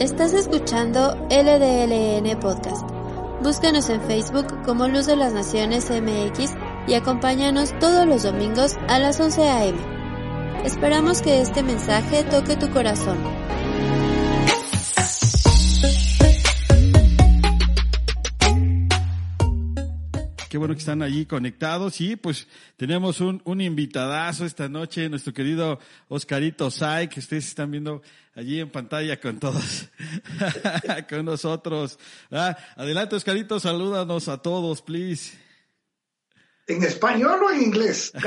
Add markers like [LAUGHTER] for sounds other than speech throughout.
Estás escuchando LDLN Podcast. Búscanos en Facebook como Luz de las Naciones MX y acompáñanos todos los domingos a las 11 a.m. Esperamos que este mensaje toque tu corazón. Qué bueno que están allí conectados. Y pues tenemos un, un invitadazo esta noche, nuestro querido Oscarito Sai, que ustedes están viendo allí en pantalla con todos, [LAUGHS] con nosotros. Ah, adelante, Oscarito, salúdanos a todos, please. ¿En español o en inglés? [LAUGHS]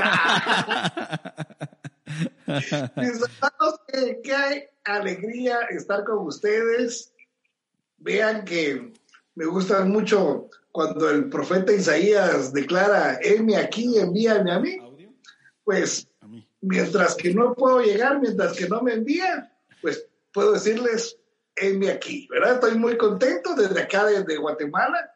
Mis hermanos, qué, alegría estar con ustedes. Vean que me gustan mucho cuando el profeta Isaías declara, heme aquí, envíame a mí. Pues mientras que no puedo llegar, mientras que no me envían, pues puedo decirles, heme aquí, ¿verdad? Estoy muy contento desde acá, desde Guatemala.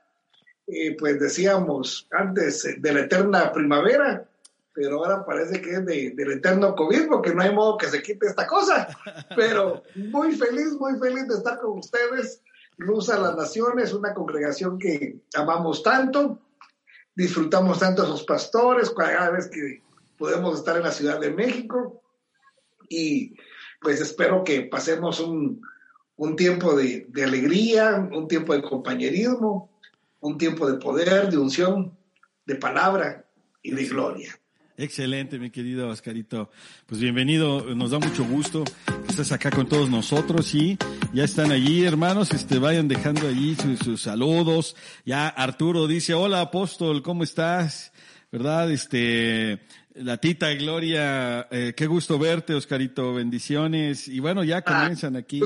Eh, pues decíamos antes eh, de la eterna primavera, pero ahora parece que es de, del eterno COVID, porque no hay modo que se quite esta cosa. Pero muy feliz, muy feliz de estar con ustedes. Luz a las Naciones, una congregación que amamos tanto, disfrutamos tanto a sus pastores cada vez que podemos estar en la Ciudad de México y pues espero que pasemos un, un tiempo de, de alegría, un tiempo de compañerismo, un tiempo de poder, de unción, de palabra y de gloria. Excelente, mi querido Oscarito. Pues bienvenido, nos da mucho gusto que estés acá con todos nosotros y ya están allí, hermanos, este, vayan dejando allí sus, sus saludos. Ya Arturo dice, hola apóstol, ¿cómo estás? ¿Verdad? Este, la tita Gloria, eh, qué gusto verte, Oscarito, bendiciones. Y bueno, ya comienzan aquí.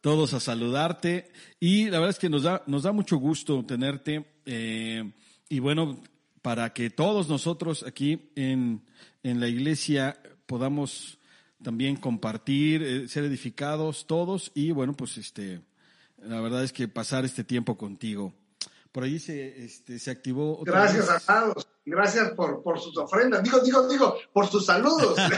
Todos a saludarte. Y la verdad es que nos da, nos da mucho gusto tenerte. Eh, y bueno, para que todos nosotros aquí en, en la iglesia podamos también compartir, eh, ser edificados todos y bueno, pues este, la verdad es que pasar este tiempo contigo. Por ahí se, este, se activó. otra Gracias, vez. amados. Gracias por, por sus ofrendas. Digo, digo, digo, por sus saludos. [LAUGHS]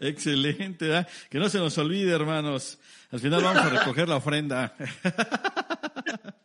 Excelente, ¿verdad? que no se nos olvide, hermanos. Al final vamos a recoger la ofrenda. [LAUGHS]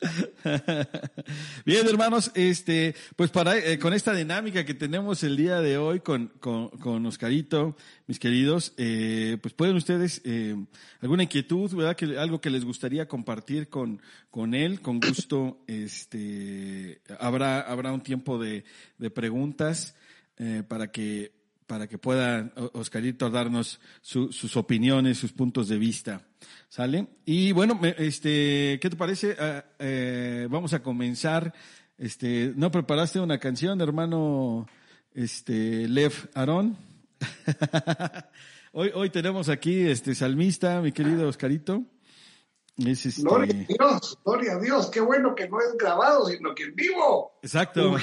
[LAUGHS] Bien, hermanos, este, pues para eh, con esta dinámica que tenemos el día de hoy con, con, con Oscarito, mis queridos, eh, pues pueden ustedes eh, alguna inquietud, verdad, que algo que les gustaría compartir con con él, con gusto, [COUGHS] este, habrá habrá un tiempo de, de preguntas eh, para que para que pueda Oscarito darnos su- sus opiniones, sus puntos de vista. ¿Sale? Y bueno, este, ¿qué te parece? Ah, eh, vamos a comenzar. Este, ¿no preparaste una canción, hermano este, Lev Aarón? [LAUGHS] hoy, hoy tenemos aquí este salmista, mi querido Oscarito. Es este, Gloria a Dios, gloria a Dios. Qué bueno que no es grabado, sino que en vivo. Exacto.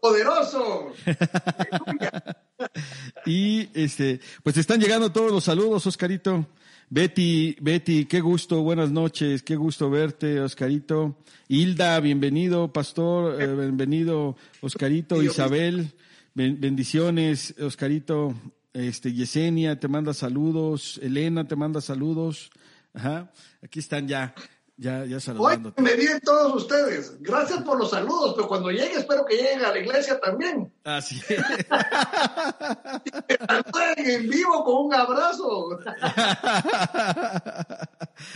Poderoso. [LAUGHS] Y este, pues están llegando todos los saludos, Oscarito. Betty, Betty, qué gusto, buenas noches, qué gusto verte, Oscarito. Hilda, bienvenido, pastor, eh, bienvenido, Oscarito, Isabel, ben- bendiciones, Oscarito, este, Yesenia te manda saludos, Elena te manda saludos. Ajá, aquí están ya, ya, ya Hoy saludándote. me vienen todos ustedes. Gracias por los saludos, pero cuando llegue espero que lleguen a la iglesia también. Así Que saluden en vivo con un abrazo. [LAUGHS]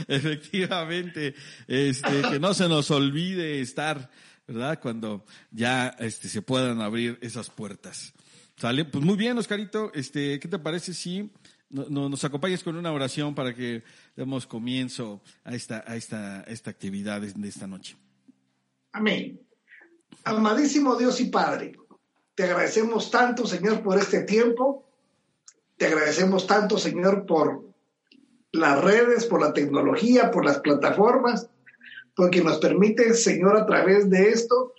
Efectivamente, este, que no se nos olvide estar, ¿verdad? Cuando ya este, se puedan abrir esas puertas. ¿Sale? Pues muy bien, Oscarito, este, ¿qué te parece si no- no- nos acompañas con una oración para que demos comienzo a esta, a esta, a esta actividad de esta noche? Amén. Amadísimo Dios y Padre, Te agradecemos tanto, Señor, por este tiempo. Te agradecemos tanto, Señor, por las redes, por la tecnología, por las plataformas, porque nos permite, Señor, a través de esto,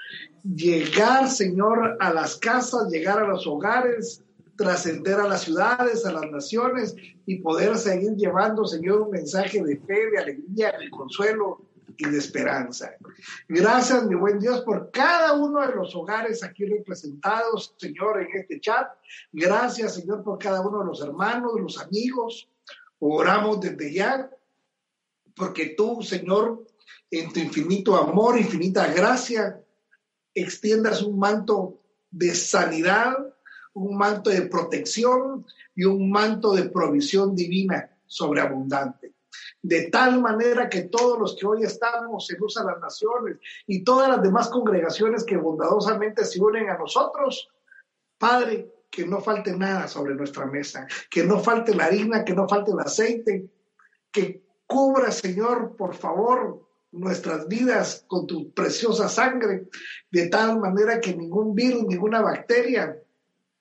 llegar, Señor, a las casas, llegar a los hogares, trascender a las ciudades, a las naciones y poder seguir llevando, Señor, un mensaje de fe, de alegría, de consuelo y de esperanza. Gracias, mi buen Dios, por cada uno de los hogares aquí representados, Señor, en este chat. Gracias, Señor, por cada uno de los hermanos, los amigos. Oramos desde ya, porque tú, Señor, en tu infinito amor, infinita gracia, extiendas un manto de sanidad, un manto de protección y un manto de provisión divina sobreabundante. De tal manera que todos los que hoy estamos en Luz a las Naciones y todas las demás congregaciones que bondadosamente se unen a nosotros, Padre, que no falte nada sobre nuestra mesa, que no falte la harina, que no falte el aceite, que cubra, Señor, por favor, nuestras vidas con tu preciosa sangre, de tal manera que ningún virus, ninguna bacteria,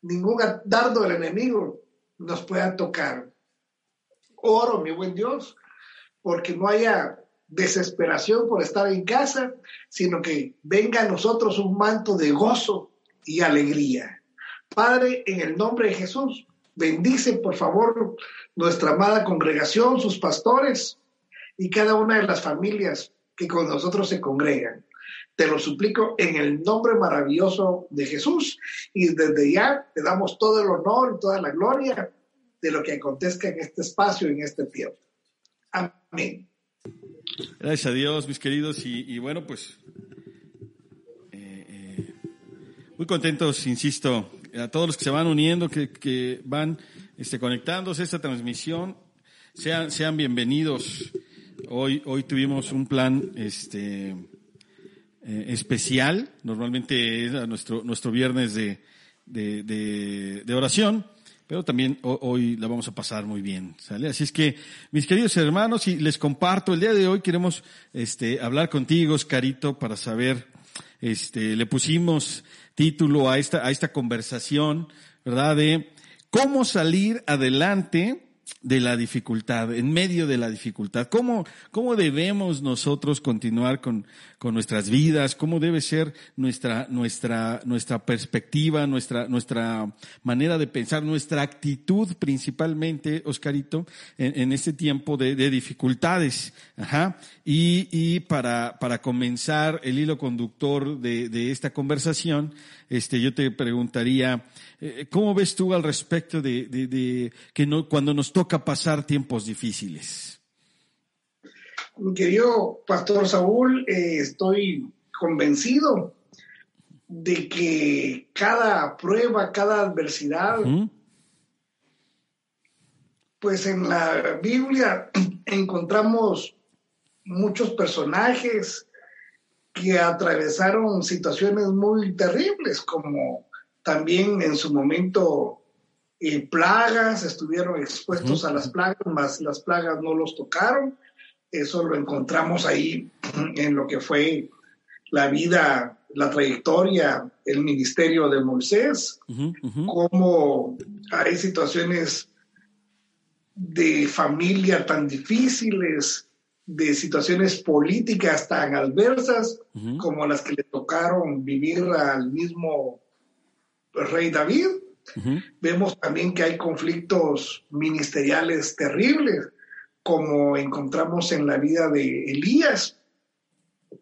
ningún dardo del enemigo nos pueda tocar. Oro, mi buen Dios, porque no haya desesperación por estar en casa, sino que venga a nosotros un manto de gozo y alegría. Padre, en el nombre de Jesús, bendice por favor nuestra amada congregación, sus pastores y cada una de las familias que con nosotros se congregan. Te lo suplico en el nombre maravilloso de Jesús y desde ya te damos todo el honor y toda la gloria de lo que acontezca en este espacio, en este tiempo. Amén. Gracias a Dios, mis queridos, y, bueno, pues eh, eh, muy contentos, insisto, a todos los que se van uniendo, que, van este, conectándose a esta transmisión, sean, sean bienvenidos. Hoy, hoy tuvimos un plan este, eh, especial, normalmente es nuestro, nuestro viernes de, de, oración, pero también hoy la vamos a pasar muy bien, ¿sale? Así es que, mis queridos hermanos, y les comparto, el día de hoy queremos este, hablar contigo, Oscarito, para saber, este, le pusimos título a esta, a esta conversación, ¿verdad? De cómo salir adelante de la dificultad, en medio de la dificultad. ¿Cómo, cómo debemos nosotros continuar con, con nuestras vidas? ¿Cómo debe ser nuestra, nuestra, nuestra perspectiva, nuestra, nuestra manera de pensar, nuestra actitud principalmente, Oscarito, en, en este tiempo de, de dificultades? Ajá. Y, y para, para comenzar el hilo conductor de, de esta conversación, este, yo te preguntaría, eh, ¿cómo ves tú al respecto de, de, que no, cuando nos toca pasar tiempos difíciles? Mi querido Pastor Saúl, eh, estoy convencido de que cada prueba, cada adversidad, pues en la Biblia [CLEARS THROAT] encontramos muchos personajes que atravesaron situaciones muy terribles, como también en su momento eh, plagas, estuvieron expuestos a las plagas, más las plagas no los tocaron. Eso lo encontramos ahí [CLEARS THROAT] en lo que fue la vida, la trayectoria, el ministerio de Moisés, como hay situaciones de familia tan difíciles, de situaciones políticas tan adversas como las que le tocaron vivir al mismo rey David. Vemos también que hay conflictos ministeriales terribles, como encontramos en la vida de Elías,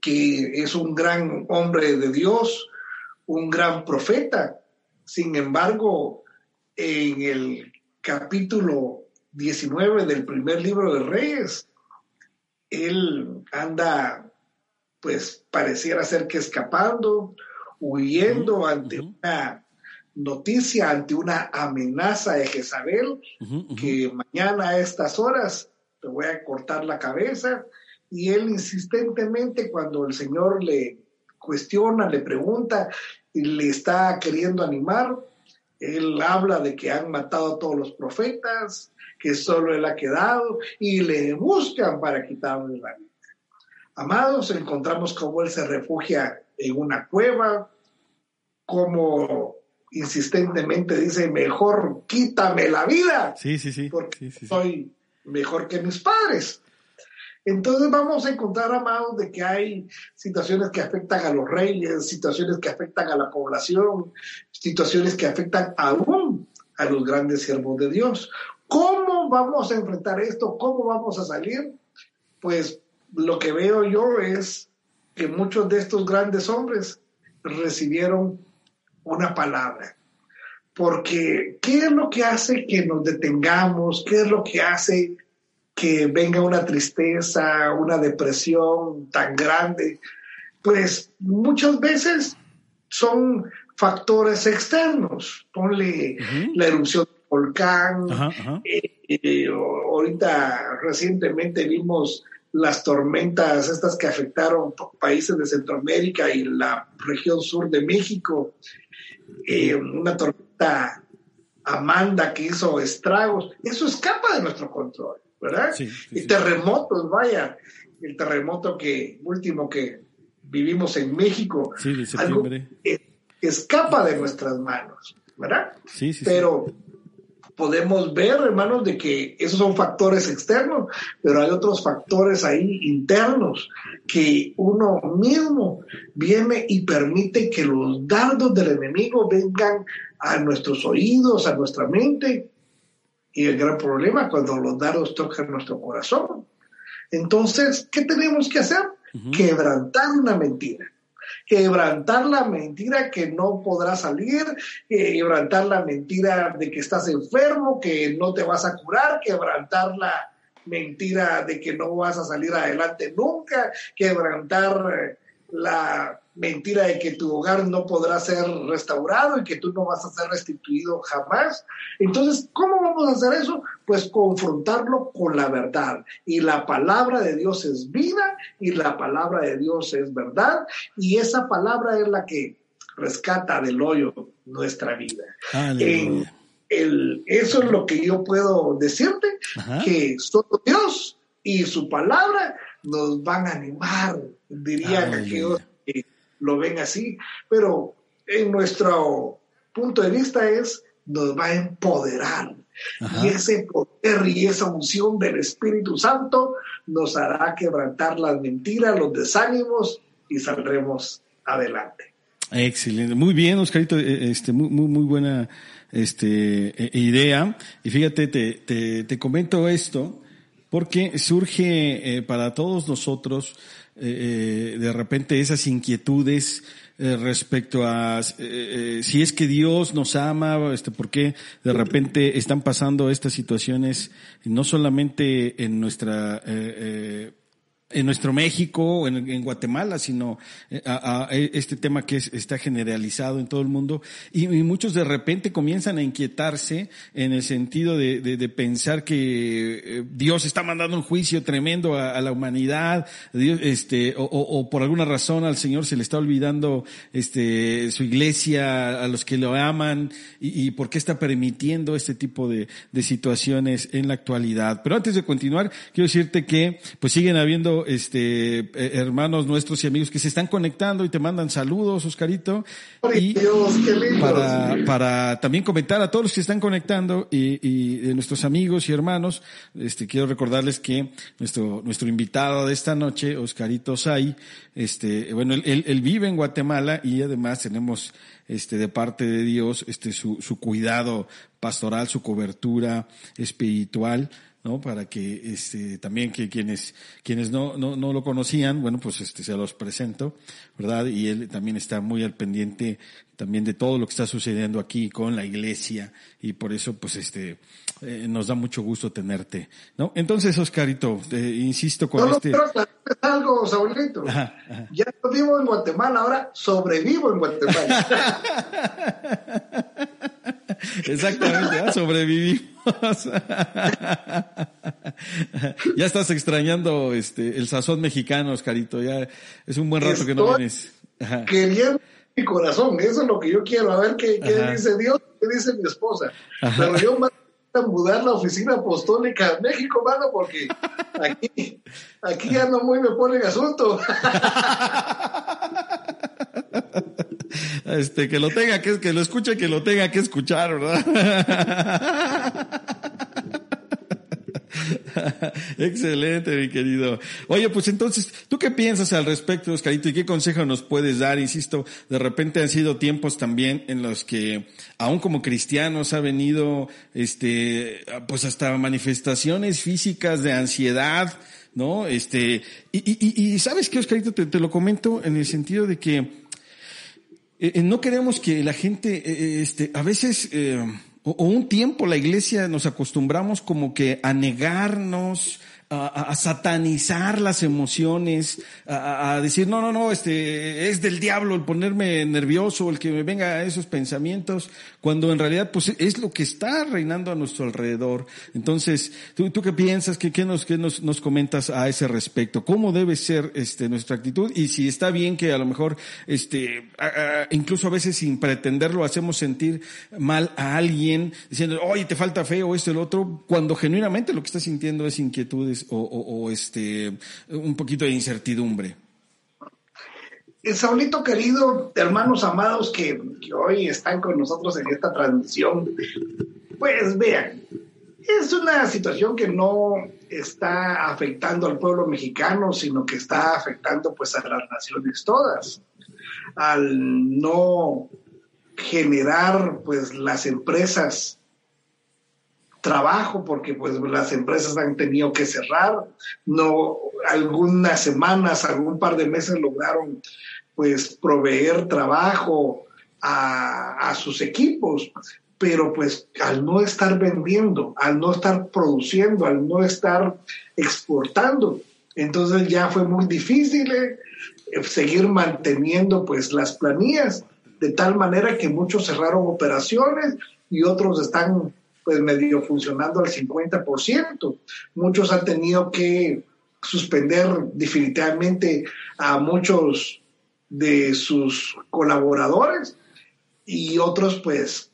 que es un gran hombre de Dios, un gran profeta. Sin embargo, en el capítulo 19 del primer libro de Reyes, él anda, pues pareciera ser que escapando, huyendo ante una noticia, ante una amenaza de Jezabel, que mañana a estas horas te voy a cortar la cabeza. Y él insistentemente, cuando el Señor le cuestiona, le pregunta y le está queriendo animar, él habla de que han matado a todos los profetas, que solo él ha quedado y le buscan para quitarle la vida. Amados, encontramos cómo él se refugia en una cueva, como insistentemente dice, mejor quítame la vida. Sí, sí, sí. Porque soy mejor que mis padres. Entonces vamos a encontrar, amados, de que hay situaciones que afectan a los reyes, situaciones que afectan a la población, situaciones que afectan aún a los grandes siervos de Dios. ¿Cómo vamos a enfrentar esto? ¿Cómo vamos a salir? Pues lo que veo yo es que muchos de estos grandes hombres recibieron una palabra. Porque, ¿qué es lo que hace que nos detengamos? ¿Qué es lo que hace que venga una tristeza, una depresión tan grande? Pues muchas veces son factores externos. Ponle la erupción del volcán. Eh, eh, ahorita recientemente vimos las tormentas estas que afectaron países de Centroamérica y la región sur de México, eh, una tormenta Amanda que hizo estragos, eso escapa de nuestro control, ¿verdad? y terremotos, vaya, el terremoto que último que vivimos en México, algo escapa de nuestras manos, ¿verdad? Sí, sí, Pero podemos ver, hermanos, de que esos son factores externos, pero hay otros factores ahí internos que uno mismo viene y permite que los dardos del enemigo vengan a nuestros oídos, a nuestra mente. Y el gran problema cuando los dardos tocan nuestro corazón. Entonces, ¿qué tenemos que hacer? Quebrantar una mentira quebrantar la mentira que no podrás salir, quebrantar la mentira de que estás enfermo, que no te vas a curar, quebrantar la mentira de que no vas a salir adelante nunca, quebrantar la mentira de que tu hogar no podrá ser restaurado y que tú no vas a ser restituido jamás. Entonces, ¿cómo vamos a hacer eso? Pues confrontarlo con la verdad. Y la palabra de Dios es vida y la palabra de Dios es verdad. Y esa palabra es la que rescata del hoyo nuestra vida. el, eso es lo que yo puedo decirte, que solo Dios y su palabra nos van a animar, dirían aquellos que lo ven así, pero en nuestro punto de vista es, nos va a empoderar. Y ese poder y esa unción del Espíritu Santo nos hará quebrantar las mentiras, los desánimos y saldremos adelante. Excelente, muy bien, Oscarito, eh, este, muy, muy, muy buena este, e, idea. Y fíjate, te, te, te comento esto porque surge eh, para todos nosotros eh, eh, de repente esas inquietudes respecto a si es que Dios nos ama, este, por qué de repente están pasando estas situaciones no solamente en nuestra en nuestro México, en, en Guatemala, sino eh, a, a, este tema que es, está generalizado en todo el mundo. Y, muchos de repente comienzan a inquietarse en el sentido de, de, pensar que eh, Dios está mandando un juicio tremendo a, la humanidad, este, o, por alguna razón al Señor se le está olvidando este, su iglesia, a los que lo aman, y, y por qué está permitiendo este tipo de, de situaciones en la actualidad. Pero antes de continuar, quiero decirte que pues siguen habiendo este, eh, hermanos nuestros y amigos que se están conectando y te mandan saludos, Oscarito. Y para, para también comentar a todos los que están conectando y, y de nuestros amigos y hermanos, este, quiero recordarles que nuestro, nuestro invitado de esta noche, Oscarito Say, este, bueno, él, él, vive en Guatemala y además tenemos este, de parte de Dios, este, su, su cuidado pastoral, su cobertura espiritual. ¿No? Para que este, también que quienes, quienes no, no, no lo conocían, bueno, pues este, se los presento, ¿verdad? Y él también está muy al pendiente también de todo lo que está sucediendo aquí con la iglesia y por eso, pues este, eh, nos da mucho gusto tenerte, ¿no? Entonces, Oscarito, eh, insisto con no, este... No, pero algo, Saulito. Ajá, ajá. Ya no vivo en Guatemala, ahora sobrevivo en Guatemala. [LAUGHS] Exactamente, ¿eh? sobrevivimos. ya estás extrañando este el sazón mexicano, Oscarito. Ya es un buen rato Estoy que no vienes. Ajá. Queriendo mi corazón, eso es lo que yo quiero, a ver qué, qué dice Dios, qué dice mi esposa. Ajá. Pero yo me a mudar la oficina apostólica a México, mano, porque aquí, aquí ya no muy me ponen asunto. [LAUGHS] Este, que lo tenga que, que lo escuche, que lo tenga que escuchar, ¿verdad? Excelente, mi querido. Oye, pues entonces, ¿tú qué piensas al respecto, Oscarito? ¿Y qué consejo nos puedes dar? Insisto, de repente han sido tiempos también en los que, aún como cristianos, ha venido, este, pues hasta manifestaciones físicas de ansiedad, ¿no? Este, y, y, ¿sabes qué, Oscarito? Te, te, lo comento en el sentido de que eh, eh no queremos que la gente, eh, este, a veces, o, un tiempo la iglesia nos acostumbramos como que a negarnos, a, a satanizar las emociones, a, a, decir, no, no, no, este, es del diablo el ponerme nervioso, el que me venga esos pensamientos, cuando en realidad pues es lo que está reinando a nuestro alrededor. Entonces, ¿tú, tú qué piensas? ¿Qué, qué, nos, qué nos, nos comentas a ese respecto? ¿Cómo debe ser este, nuestra actitud? Y si está bien que a lo mejor, este, incluso a veces sin pretenderlo hacemos sentir mal a alguien, diciendo, oye, te falta fe o esto el otro, cuando genuinamente lo que está sintiendo es inquietudes o, o, o este, un poquito de incertidumbre. Saulito querido, hermanos amados que, que, hoy están con nosotros en esta transmisión, pues vean, es una situación que no está afectando al pueblo mexicano, sino que está afectando pues a las naciones todas. Al no generar pues las empresas trabajo porque pues las empresas han tenido que cerrar, no algunas semanas, algún par de meses lograron pues proveer trabajo a, a sus equipos, pero pues al no estar vendiendo, al no estar produciendo, al no estar exportando, entonces ya fue muy difícil eh, seguir manteniendo pues las planillas, de tal manera que muchos cerraron operaciones y otros están pues medio funcionando al 50%. Muchos han tenido que suspender definitivamente a muchos de sus colaboradores y otros pues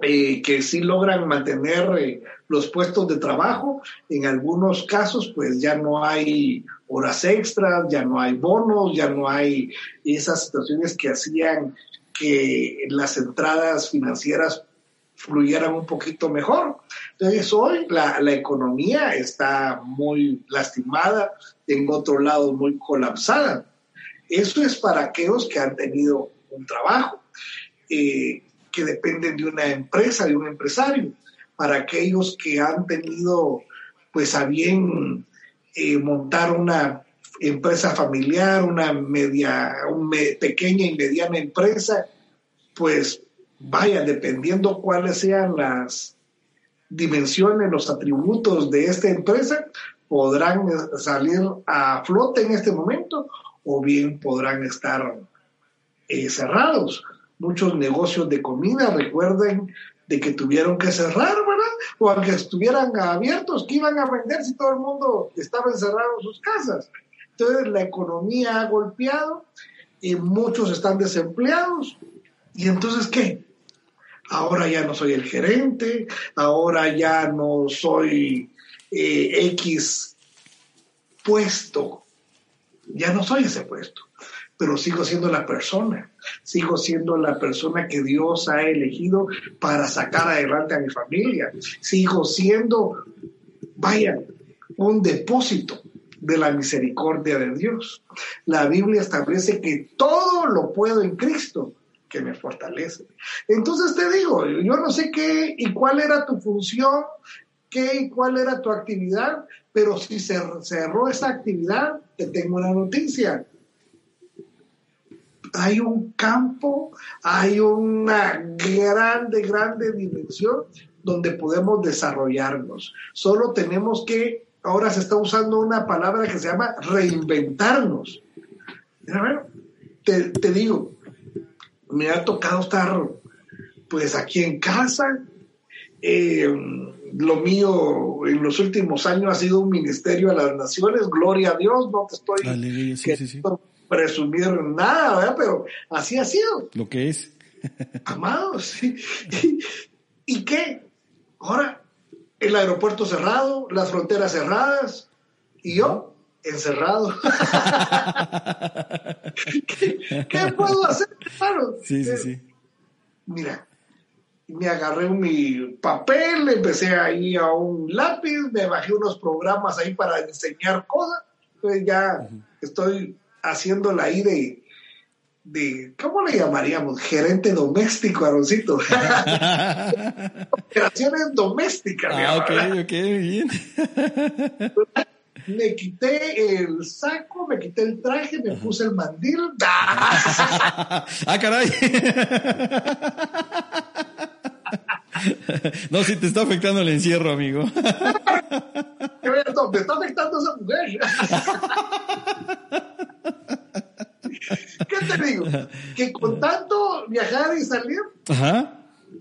eh, que sí logran mantener eh, los puestos de trabajo. En algunos casos pues ya no hay horas extras, ya no hay bonos, ya no hay esas situaciones que hacían que las entradas financieras fluyeran un poquito mejor. Entonces hoy la, economía está muy lastimada, en otro lado muy colapsada. Eso es para aquellos que han tenido un trabajo, eh, que dependen de una empresa, de un empresario, para aquellos que han tenido pues a bien eh, montar una empresa familiar, una media, una pequeña y mediana empresa, pues vaya, dependiendo cuáles sean las dimensiones, los atributos de esta empresa, podrán salir a flote en este momento o bien podrán estar eh, cerrados. Muchos negocios de comida, recuerden de que tuvieron que cerrar, ¿verdad? O aunque estuvieran abiertos, ¿qué iban a vender si todo el mundo estaba encerrado en sus casas? Entonces la economía ha golpeado y muchos están desempleados. ¿Y entonces qué? Ahora ya no soy el gerente, ahora ya no soy eh, X puesto, ya no soy ese puesto, pero sigo siendo la persona, sigo siendo la persona que Dios ha elegido para sacar adelante a mi familia, sigo siendo, vaya, un depósito de la misericordia de Dios. La Biblia establece que todo lo puedo en Cristo que me fortalece. Entonces te digo, yo no sé qué y cuál era tu función, qué y cuál era tu actividad, pero si se cerró esa actividad, te tengo una noticia. Hay un campo, hay una grande, grande dimensión donde podemos desarrollarnos. Solo tenemos que, ahora se está usando una palabra que se llama reinventarnos. Te, te digo, me ha tocado estar pues aquí en casa. Eh, lo mío en los últimos años ha sido un ministerio a las naciones, gloria a Dios, no te estoy Alegría, sí, sí, sí. presumir nada, ¿verdad? pero así ha sido. Lo que es. [LAUGHS] Amados, ¿sí? ¿Y, ¿Y qué? Ahora, el aeropuerto cerrado, las fronteras cerradas, y yo encerrado. [LAUGHS] ¿Qué, puedo hacer, hermano? Sí, sí, sí. Mira, me agarré mi papel, empecé ahí a un lápiz, me bajé unos programas ahí para enseñar cosas. Entonces ya estoy haciéndola ahí de, de, ¿cómo le llamaríamos? Gerente doméstico, Aroncito. [LAUGHS] Operaciones domésticas. Ah, ok, ok, bien. [LAUGHS] me quité el saco, me quité el traje, me puse el mandil. [LAUGHS] ¡Ah! ah, caray. no, si te está afectando el encierro, amigo. me está afectando esa mujer. ¿Qué te digo? Que con tanto viajar y salir,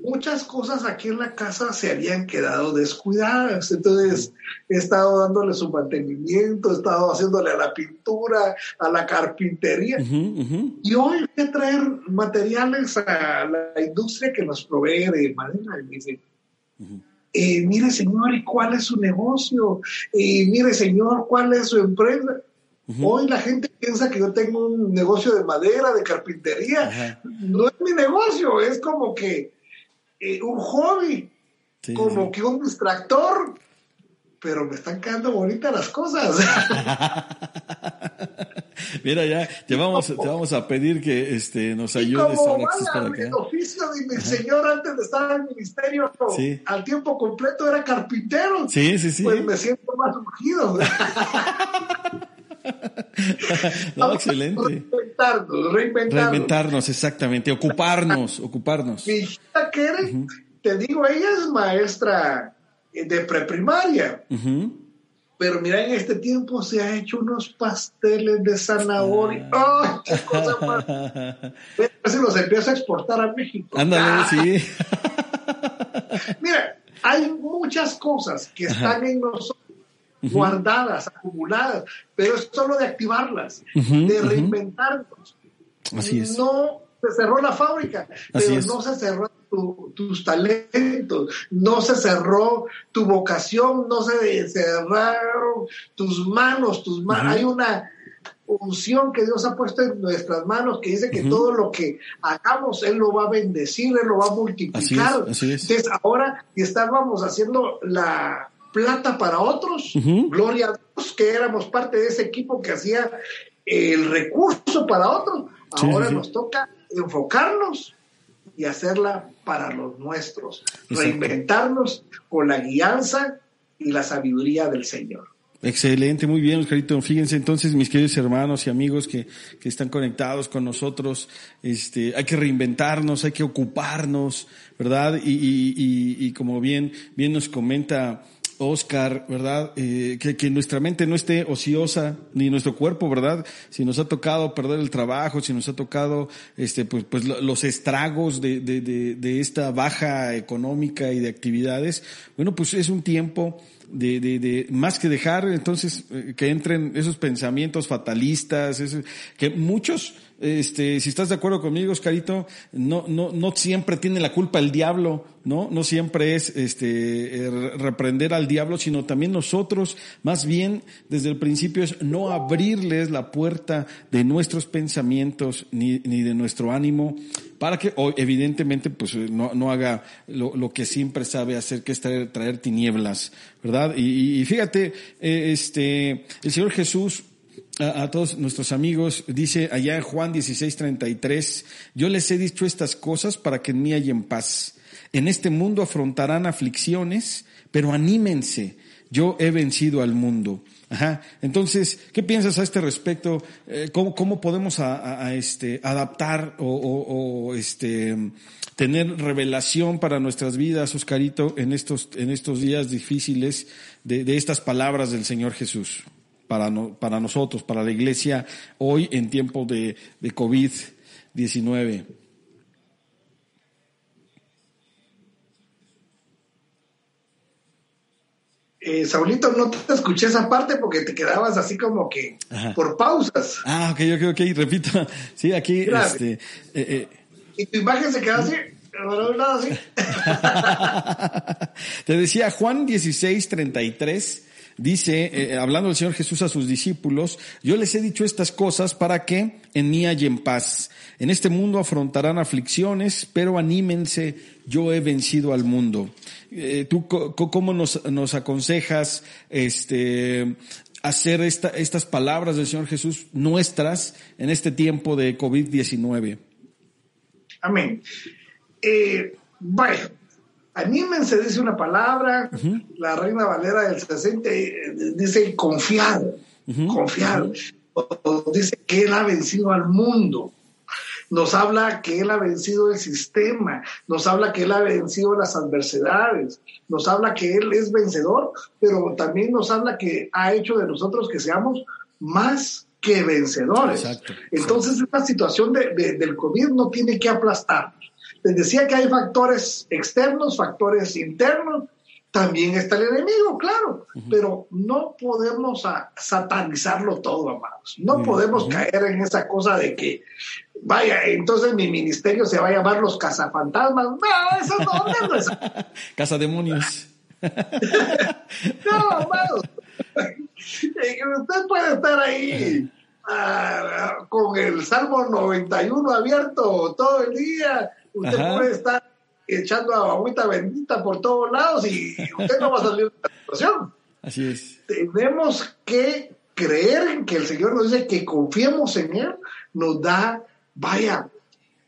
muchas cosas aquí en la casa se habían quedado descuidadas. Entonces he estado dándole su mantenimiento, he estado haciéndole a la pintura, a la carpintería. Y hoy voy a traer materiales a la industria que nos provee de madera. Y me dice, eh, mire señor, ¿y cuál es su negocio? Y mire señor, ¿cuál es su empresa? Hoy la gente piensa que yo tengo un negocio de madera, de carpintería. No es mi negocio, es como que eh, un hobby, como que un distractor. Pero me están quedando bonitas las cosas. [LAUGHS] Mira, ya te vamos, te vamos a pedir que este, nos ayudes a para acá. El oficio de mi señor antes de estar en el ministerio al tiempo completo era carpintero. Sí, sí, sí. Pues me siento más ungido. [LAUGHS] no, excelente. [LAUGHS] Reinventarnos, reinventarnos. Reinventarnos, exactamente. Ocuparnos, ocuparnos. Mi hija que te digo, ella es maestra de preprimaria. Pero mira, en este tiempo se ha hecho unos pasteles de zanahoria. ¡Ay, qué cosa más! A ver si los empiezo a exportar a México. Ándale, sí. mira, hay muchas cosas que están en nosotros guardadas, acumuladas, pero es solo de activarlas, de reinventarnos. Así es. No se cerró la fábrica, pero no se cerró tus talentos, no se cerró tu vocación, no se cerraron tus manos, tus manos. Hay una unción que Dios ha puesto en nuestras manos que dice que todo lo que hagamos, Él lo va a bendecir, Él lo va a multiplicar. Entonces ahora estábamos haciendo la plata para otros. Gloria a Dios que éramos parte de ese equipo que hacía el recurso para otros. Ahora nos toca enfocarnos y hacerla para los nuestros. Reinventarnos con la guianza y la sabiduría del Señor. Excelente, muy bien, Oscarito. Fíjense entonces, mis queridos hermanos y amigos que, que están conectados con nosotros, este, hay que reinventarnos, hay que ocuparnos, ¿verdad? Y, y, y, y como bien, bien nos comenta Oscar, ¿verdad? Eh, que, que, nuestra mente no esté ociosa, ni nuestro cuerpo, ¿verdad? Si nos ha tocado perder el trabajo, si nos ha tocado, este, pues, pues los estragos de, de, de, de esta baja económica y de actividades, bueno, pues es un tiempo de, de, de, más que dejar entonces eh, que entren esos pensamientos fatalistas, que muchos, este, si estás de acuerdo conmigo, Oscarito, no, no, no siempre tiene la culpa el diablo, ¿no? No siempre es, este, eh, reprender al diablo, sino también nosotros, más bien, desde el principio es no abrirles la puerta de nuestros pensamientos ni, ni de nuestro ánimo para que, evidentemente, pues no, no haga lo, lo, que siempre sabe hacer, que es traer, traer tinieblas, ¿verdad? Y, y fíjate, eh, este, el Señor Jesús, a, todos nuestros amigos, dice allá en Juan 16:33, yo les he dicho estas cosas para que en mí en paz. En este mundo afrontarán aflicciones, pero anímense, yo he vencido al mundo. Ajá. Entonces, ¿qué piensas a este respecto? Eh, ¿cómo, ¿cómo, podemos a, este, adaptar o, este, tener revelación para nuestras vidas, Oscarito, en estos, en estos días difíciles de, de estas palabras del Señor Jesús? Para, no, para nosotros, para la iglesia, hoy en tiempo de, de COVID-19. Eh, Saulito, no te escuché esa parte porque te quedabas así como que Ajá. por pausas. Ah, ok, ok, ok, repito. [LAUGHS] Sí, aquí, este, eh, eh. Y tu imagen se queda así, así. [LAUGHS] te decía Juan 16, 33, dice, eh, hablando el Señor Jesús a sus discípulos, yo les he dicho estas cosas para que en mí en paz. En este mundo afrontarán aflicciones, pero anímense, yo he vencido al mundo. Eh, ¿Tú cómo nos, aconsejas este, hacer esta, estas palabras del Señor Jesús nuestras en este tiempo de COVID-19? Amén. Eh, anímense, dice una palabra, la Reina Valera del 60 eh, dice confiar, confiar. dice que Él ha vencido al mundo. Nos habla que Él ha vencido el sistema, nos habla que Él ha vencido las adversidades, nos habla que Él es vencedor, pero también nos habla que ha hecho de nosotros que seamos más que vencedores. Entonces, esta situación del COVID no tiene que aplastarnos. Les decía que hay factores externos, factores internos, también está el enemigo, claro, pero no podemos satanizarlo todo, amados. No podemos caer en esa cosa de que, vaya, entonces mi ministerio se va a llamar los cazafantasmas. No, eso no, no es. [LAUGHS] Cazademonios. [LAUGHS] no, amados. Usted puede estar ahí ah, con el Salmo 91 abierto todo el día. Usted puede estar echando agüita bendita por todos lados y usted no va a salir de la situación. Así es. Tenemos que creer en que el Señor nos dice que confiemos en Él, nos da, vaya,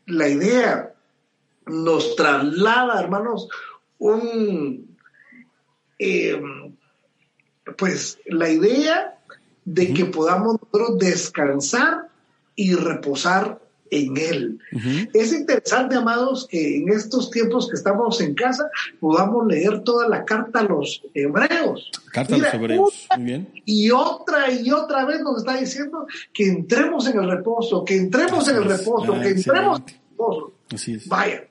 la idea, nos traslada, hermanos, un, eh, pues la idea de que podamos nosotros descansar y reposar en Él. Es interesante, amados, que en estos tiempos que estamos en casa podamos leer toda la carta a los hebreos. Carta a los hebreos, muy bien. Y otra y otra vez nos está diciendo que entremos en el reposo, que entremos en el reposo, que entremos en el reposo. Así es. Vaya,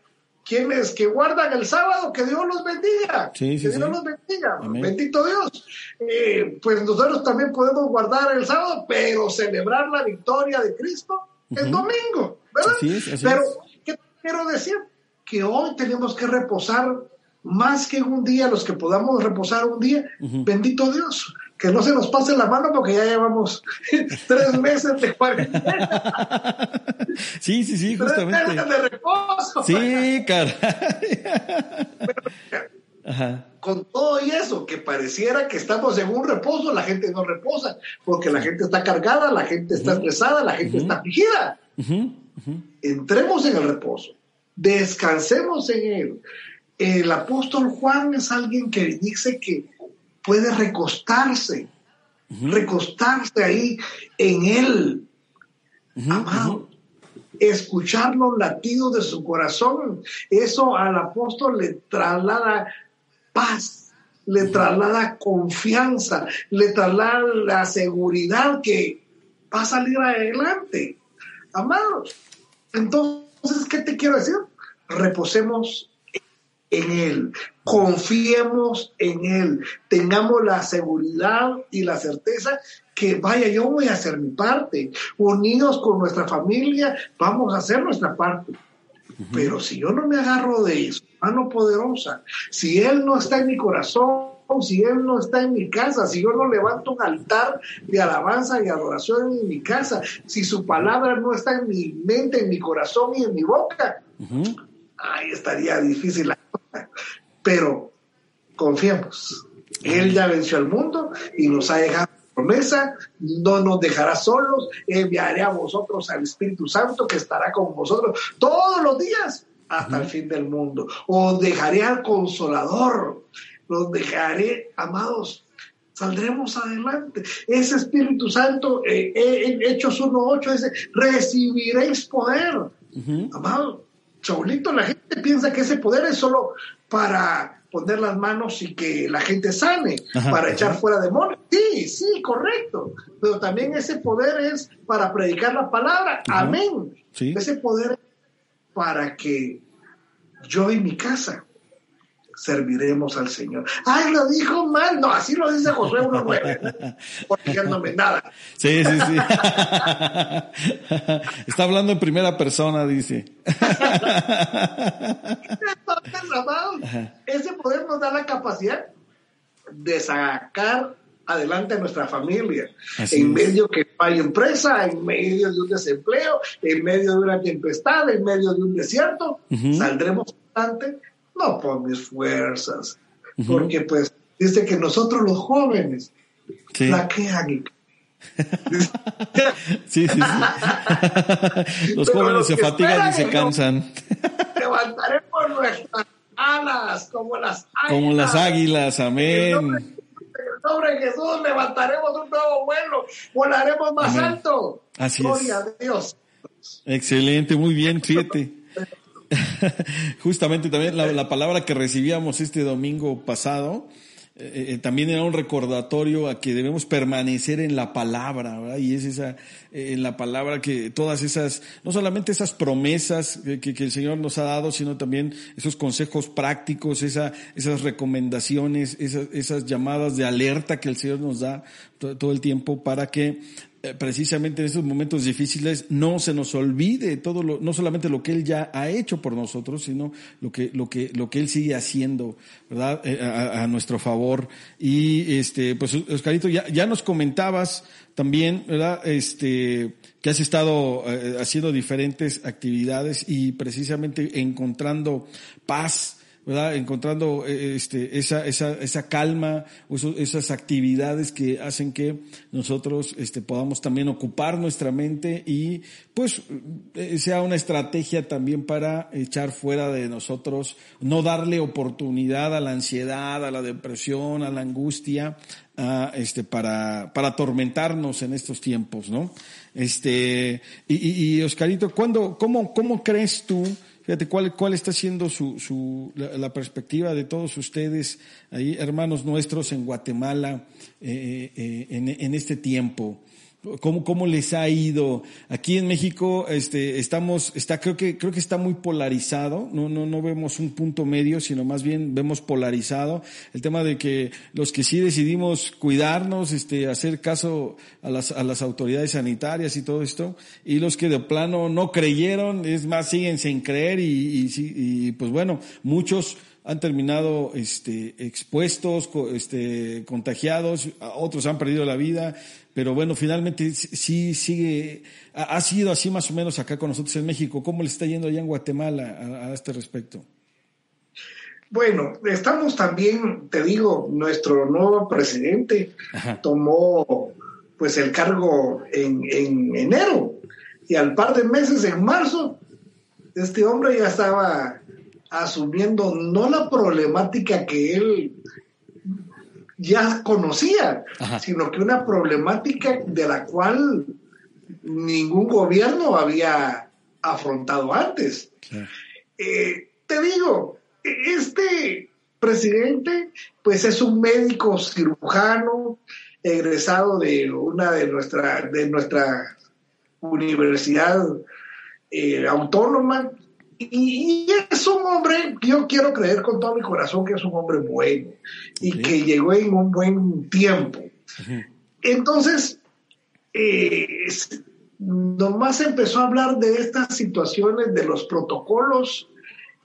quienes que guardan el sábado, que Dios los bendiga. que Dios los bendiga. Bendito Dios. Eh, pues nosotros también podemos guardar el sábado, pero celebrar la victoria de Cristo el domingo, ¿verdad? pero, ¿qué quiero decir? Que hoy tenemos que reposar más que un día, los que podamos reposar un día. Bendito Dios que no se nos pase la mano porque ya llevamos [LAUGHS] tres meses de cuarentena. [LAUGHS] Sí, sí, sí, justamente. Tres meses de reposo. Sí, caray. [LAUGHS] Con todo y eso, que pareciera que estamos en un reposo, la gente no reposa, porque la gente está cargada, la gente está estresada, la gente está afligida. Entremos en el reposo, descansemos en él. El apóstol Juan es alguien que dice que puede recostarse, recostarse ahí en Él, amado, escuchar los latidos de su corazón. Eso al apóstol le traslada paz, le traslada confianza, le traslada la seguridad que va a salir adelante. Amados, entonces, ¿qué te quiero decir? Reposemos en Él, confiemos en Él, tengamos la seguridad y la certeza que vaya, yo voy a hacer mi parte, unidos con nuestra familia, vamos a hacer nuestra parte. Pero si yo no me agarro de su mano poderosa, si Él no está en mi corazón, si Él no está en mi casa, si yo no levanto un altar de alabanza y adoración en mi casa, si su palabra no está en mi mente, en mi corazón y en mi boca, ahí estaría difícil la cosa. Pero confiemos, Él ya venció al mundo y nos ha dejado promesa, no nos dejará solos, enviaré a vosotros al Espíritu Santo que estará con vosotros todos los días hasta el fin del mundo. Os dejaré al consolador, los dejaré, amados, saldremos adelante. Ese Espíritu Santo, eh, eh, en Hechos 1.8 dice, recibiréis poder. Amados, Chaulito, la gente piensa que ese poder es solo para poner las manos y que la gente sane, para echar fuera demonios. Sí, sí, correcto. Pero también ese poder es para predicar la palabra. Amén. Ese poder es para que yo y mi casa serviremos al Señor. Ay, lo dijo mal. No, así lo dice Josué 1.9. [LAUGHS] Porque nada. Sí, sí, sí. [LAUGHS] Está hablando en primera persona, dice. Ese poder nos da la capacidad de sacar adelante a nuestra familia. en medio que hay empresa, en medio de un desempleo, en medio de una tempestad, en medio de un desierto, saldremos adelante, no por mis fuerzas, porque pues dice que nosotros los jóvenes flaquean y [LAUGHS] sí, sí, sí. [LAUGHS] Los jóvenes se fatigan y se cansan. Levantaremos nuestras alas como las águilas. Como las águilas, amén. En el nombre de Jesús levantaremos un nuevo vuelo, volaremos más alto. Así Gloria a Dios. Excelente, muy bien, fíjate. [LAUGHS] Justamente también la, la palabra que recibíamos este domingo pasado eh, eh, también era un recordatorio a que debemos permanecer en la palabra. Y es esa, eh, en la palabra que todas esas, no solamente esas promesas que, el Señor nos ha dado, sino también esos consejos prácticos, esa, esas recomendaciones, esas, llamadas de alerta que el Señor nos da todo el tiempo para que eh, precisamente en estos momentos difíciles no se nos olvide todo lo, no solamente lo que él ya ha hecho por nosotros, sino lo que, lo que, lo que él sigue haciendo, ¿verdad? Eh, a, nuestro favor. Y este, pues Oscarito, ya, ya nos comentabas también, ¿verdad? Este, que has estado eh, haciendo diferentes actividades y precisamente encontrando paz ¿verdad? Encontrando eh, este, esa, esa, esa calma, esas actividades que hacen que nosotros este, podamos también ocupar nuestra mente y pues eh, sea una estrategia también para echar fuera de nosotros, no darle oportunidad a la ansiedad, a la depresión, a la angustia, a, este, para, para atormentarnos en estos tiempos, ¿no? Este, y, y, y Oscarito, ¿cuándo, cómo, ¿cómo crees tú? Fíjate cuál, cuál está siendo su, su, la, perspectiva de todos ustedes, ahí, hermanos nuestros en Guatemala, eh, eh, en, en, este tiempo. ¿Cómo, cómo les ha ido? Aquí en México, este, estamos, está, creo que, creo que está muy polarizado. No, no, no vemos un punto medio, sino más bien vemos polarizado. El tema de que los que sí decidimos cuidarnos, este, hacer caso a las, a las autoridades sanitarias y todo esto, y los que de plano no creyeron, es más, siguen sin creer y, y, y pues bueno, muchos, han terminado este, expuestos, este, contagiados, otros han perdido la vida, pero bueno, finalmente sí sigue, ha sido así más o menos acá con nosotros en México. ¿Cómo le está yendo allá en Guatemala a, este respecto? Bueno, estamos también, te digo, nuestro nuevo presidente tomó pues el cargo en, en enero y al par de meses en marzo, este hombre ya estaba asumiendo no la problemática que él ya conocía, sino que una problemática de la cual ningún gobierno había afrontado antes. Eh, te digo, este presidente, pues es un médico cirujano egresado de una de nuestra de nuestra universidad eh, autónoma y, es un hombre, yo quiero creer con todo mi corazón que es un hombre bueno y que llegó en un buen tiempo. Entonces, eh, nomás empezó a hablar de estas situaciones, de los protocolos,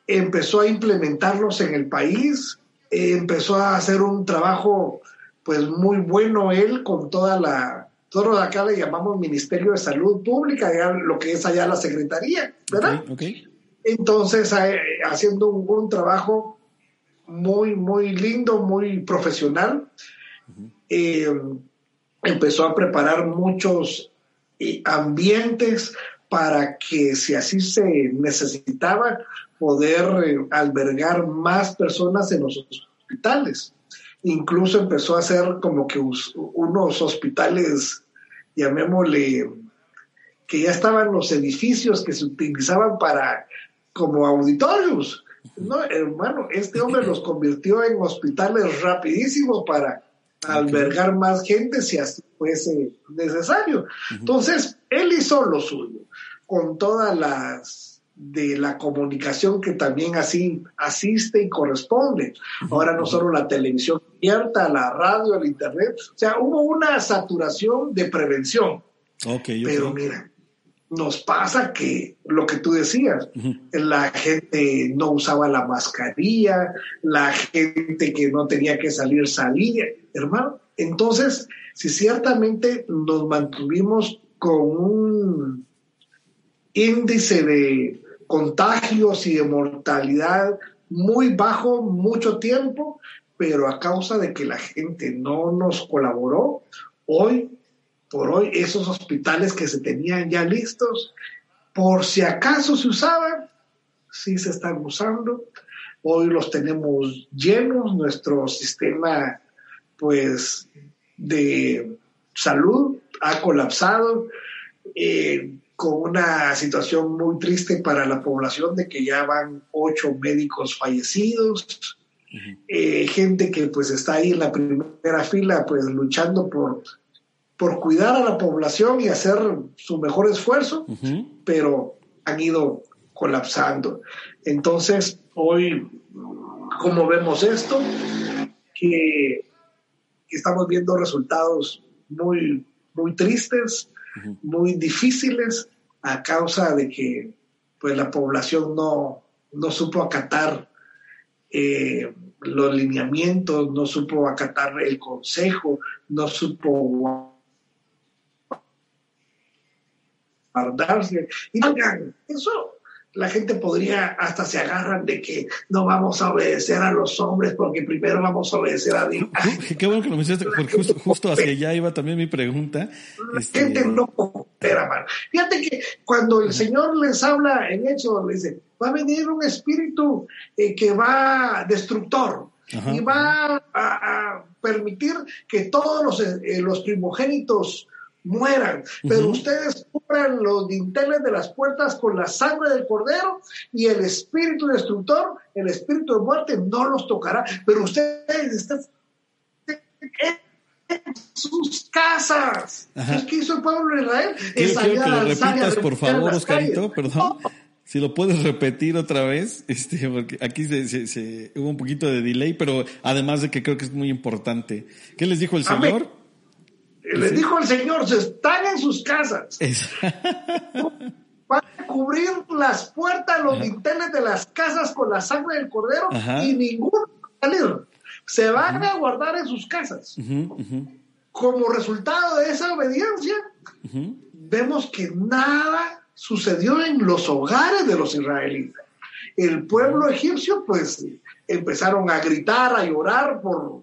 empezó a implementarlos en el país, empezó a hacer un trabajo pues muy bueno él con toda la, todo lo de acá le llamamos Ministerio de Salud Pública, lo que es allá la Secretaría, ¿verdad? Entonces, eh, haciendo un, trabajo muy, muy lindo, muy profesional, eh, empezó a preparar muchos eh, ambientes para que, si así se necesitaba, poder albergar más personas en los hospitales. Incluso empezó a hacer como que unos hospitales, llamémosle, que ya estaban los edificios que se utilizaban para como auditorios. No, hermano, este hombre los convirtió en hospitales rapidísimos para albergar más gente si así fuese necesario. Entonces, él hizo lo suyo, con todas las de la comunicación que también así asiste y corresponde. Ahora no solo la televisión abierta, la radio, el internet, o sea, hubo una saturación de prevención. Pero mira, nos pasa que lo que tú decías, la gente no usaba la mascarilla, la gente que no tenía que salir salía. Hermano, Entonces, si ciertamente nos mantuvimos con un índice de contagios y de mortalidad muy bajo mucho tiempo, pero a causa de que la gente no nos colaboró, hoy por hoy esos hospitales que se tenían ya listos, por si acaso se usaban, sí se están usando. Hoy los tenemos llenos, nuestro sistema pues de salud ha colapsado eh, con una situación muy triste para la población de que ya van ocho médicos fallecidos, eh, gente que pues está ahí en la primera fila pues luchando por, por cuidar a la población y hacer su mejor esfuerzo, pero han ido colapsando. Entonces, hoy, como vemos esto, que estamos viendo resultados muy, muy tristes, muy difíciles a causa de que pues, la población no, no supo acatar eh, los lineamientos, no supo acatar el consejo, no supo guardarse. Y eso la gente podría, hasta se agarran de que no vamos a obedecer a los hombres porque primero vamos a obedecer a Dios. Qué bueno que lo mencionaste, porque justo, hacia allá iba también mi pregunta. La este, gente no coopera, man. Fíjate que cuando el Señor les habla en hecho, le dice, va a venir un espíritu eh, que va destructor. Y va a, permitir que todos los, eh, los primogénitos mueran, pero ustedes cubran los dinteles de las puertas con la sangre del cordero y el espíritu destructor, el espíritu de muerte no los tocará, pero ustedes están en sus casas. ¿Qué hizo el pueblo de Israel? Quiero, quiero que lo repitas, por favor, Oscarito, perdón. Si lo puedes repetir otra vez, este, porque aquí se, se, hubo un poquito de delay, pero además de que creo que es muy importante. ¿Qué les dijo el Señor? Le dijo el Señor, se están en sus casas. [LAUGHS] Van a cubrir las puertas, los dinteles de las casas con la sangre del cordero y ninguno va a salir. Se van a guardar en sus casas. Como resultado de esa obediencia, vemos que nada sucedió en los hogares de los israelitas. El pueblo egipcio, pues, empezaron a gritar, a llorar por,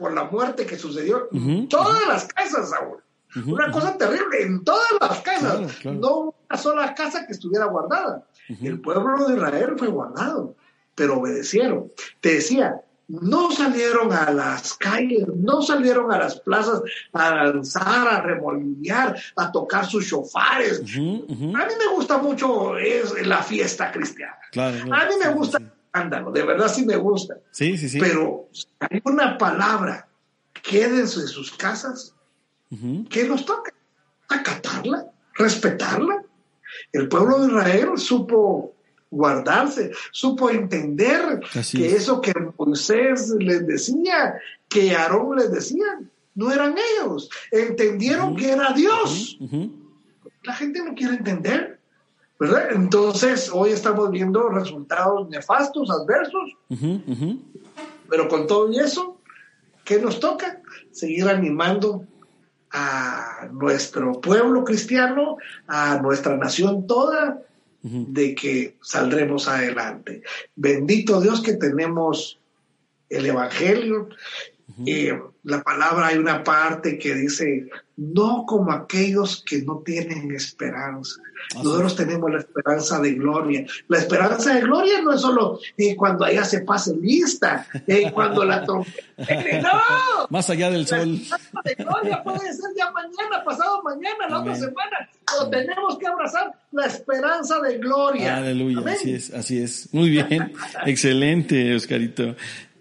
por la muerte que sucedió en todas las casas ahora. Una cosa terrible, en todas las casas. No una sola casa que estuviera guardada. El pueblo de Israel fue guardado, pero obedecieron. Te decía, no salieron a las calles, no salieron a las plazas a danzar, a remolinear, a tocar sus chofares. A mí me gusta mucho es la fiesta cristiana. a mí me gusta ándalo, de verdad sí me gusta. Sí, sí, sí. Pero hay una palabra, quédense en sus casas, ¿qué nos toca? Acatarla, respetarla. El pueblo de Israel supo guardarse, supo entender que eso que Moisés les decía, que Aarón les decía, no eran ellos. Entendieron que era Dios. La gente no quiere entender. ¿Verdad? Entonces, hoy estamos viendo resultados nefastos, adversos, pero con todo eso, ¿qué nos toca? Seguir animando a nuestro pueblo cristiano, a nuestra nación toda, de que saldremos adelante. Bendito Dios que tenemos el Evangelio. Eh, la palabra hay una parte que dice, no como aquellos que no tienen esperanza. Nosotros tenemos la esperanza de gloria. La esperanza de gloria no es solo eh, cuando allá se pase lista, eh, cuando la trompeta. [LAUGHS] No. Más allá del sol. La esperanza de gloria puede ser ya mañana, pasado mañana, la otra semana. Pero tenemos que abrazar la esperanza de gloria. Aleluya. Así es, así es. Muy bien. [LAUGHS] Excelente, Oscarito.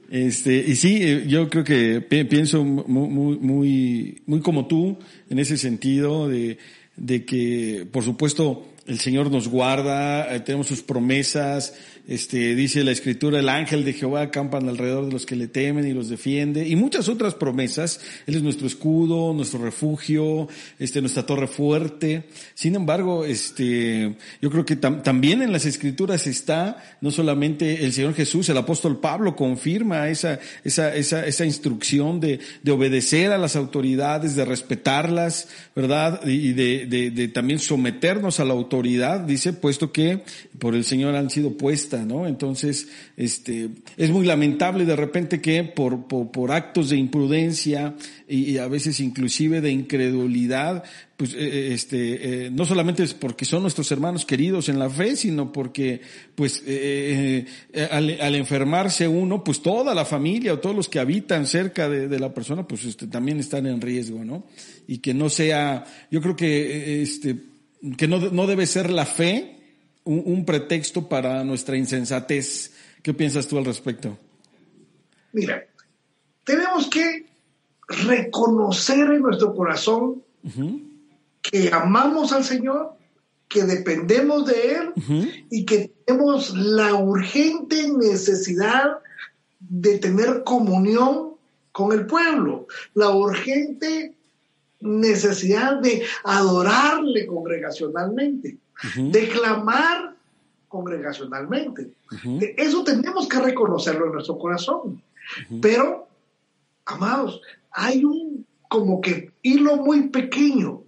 Este, y sí, eh, yo creo que pienso muy, muy, muy como tú en ese sentido de, de que, por supuesto, el Señor nos guarda, eh, tenemos sus promesas, este, dice la escritura, el ángel de Jehová acampan alrededor de los que le temen y los defiende, y muchas otras promesas. Él es nuestro escudo, nuestro refugio, este, nuestra torre fuerte. Sin embargo, este, yo creo que también en las escrituras está no solamente el Señor Jesús, el apóstol Pablo confirma esa, esa, esa, esa instrucción de, de obedecer a las autoridades, de respetarlas, ¿verdad? Y de, de, de también someternos a la autoridad, dice, puesto que por el Señor han sido puestas Entonces, este, es muy lamentable de repente que por, por, actos de imprudencia y, a veces inclusive de incredulidad, pues, eh, eh, este, eh, no solamente es porque son nuestros hermanos queridos en la fe, sino porque, pues, al, enfermarse uno, pues toda la familia o todos los que habitan cerca de, la persona, pues, este, también están en riesgo, ¿no? Y que no sea, yo creo que, este, que no, no debe ser la fe, un, pretexto para nuestra insensatez. ¿Qué piensas tú al respecto? Mira, tenemos que reconocer en nuestro corazón que amamos al Señor, que dependemos de Él y que tenemos la urgente necesidad de tener comunión con el pueblo, la urgente necesidad de adorarle congregacionalmente declamar congregacionalmente. Eso tenemos que reconocerlo en nuestro corazón. Pero, amados, hay un como que hilo muy pequeño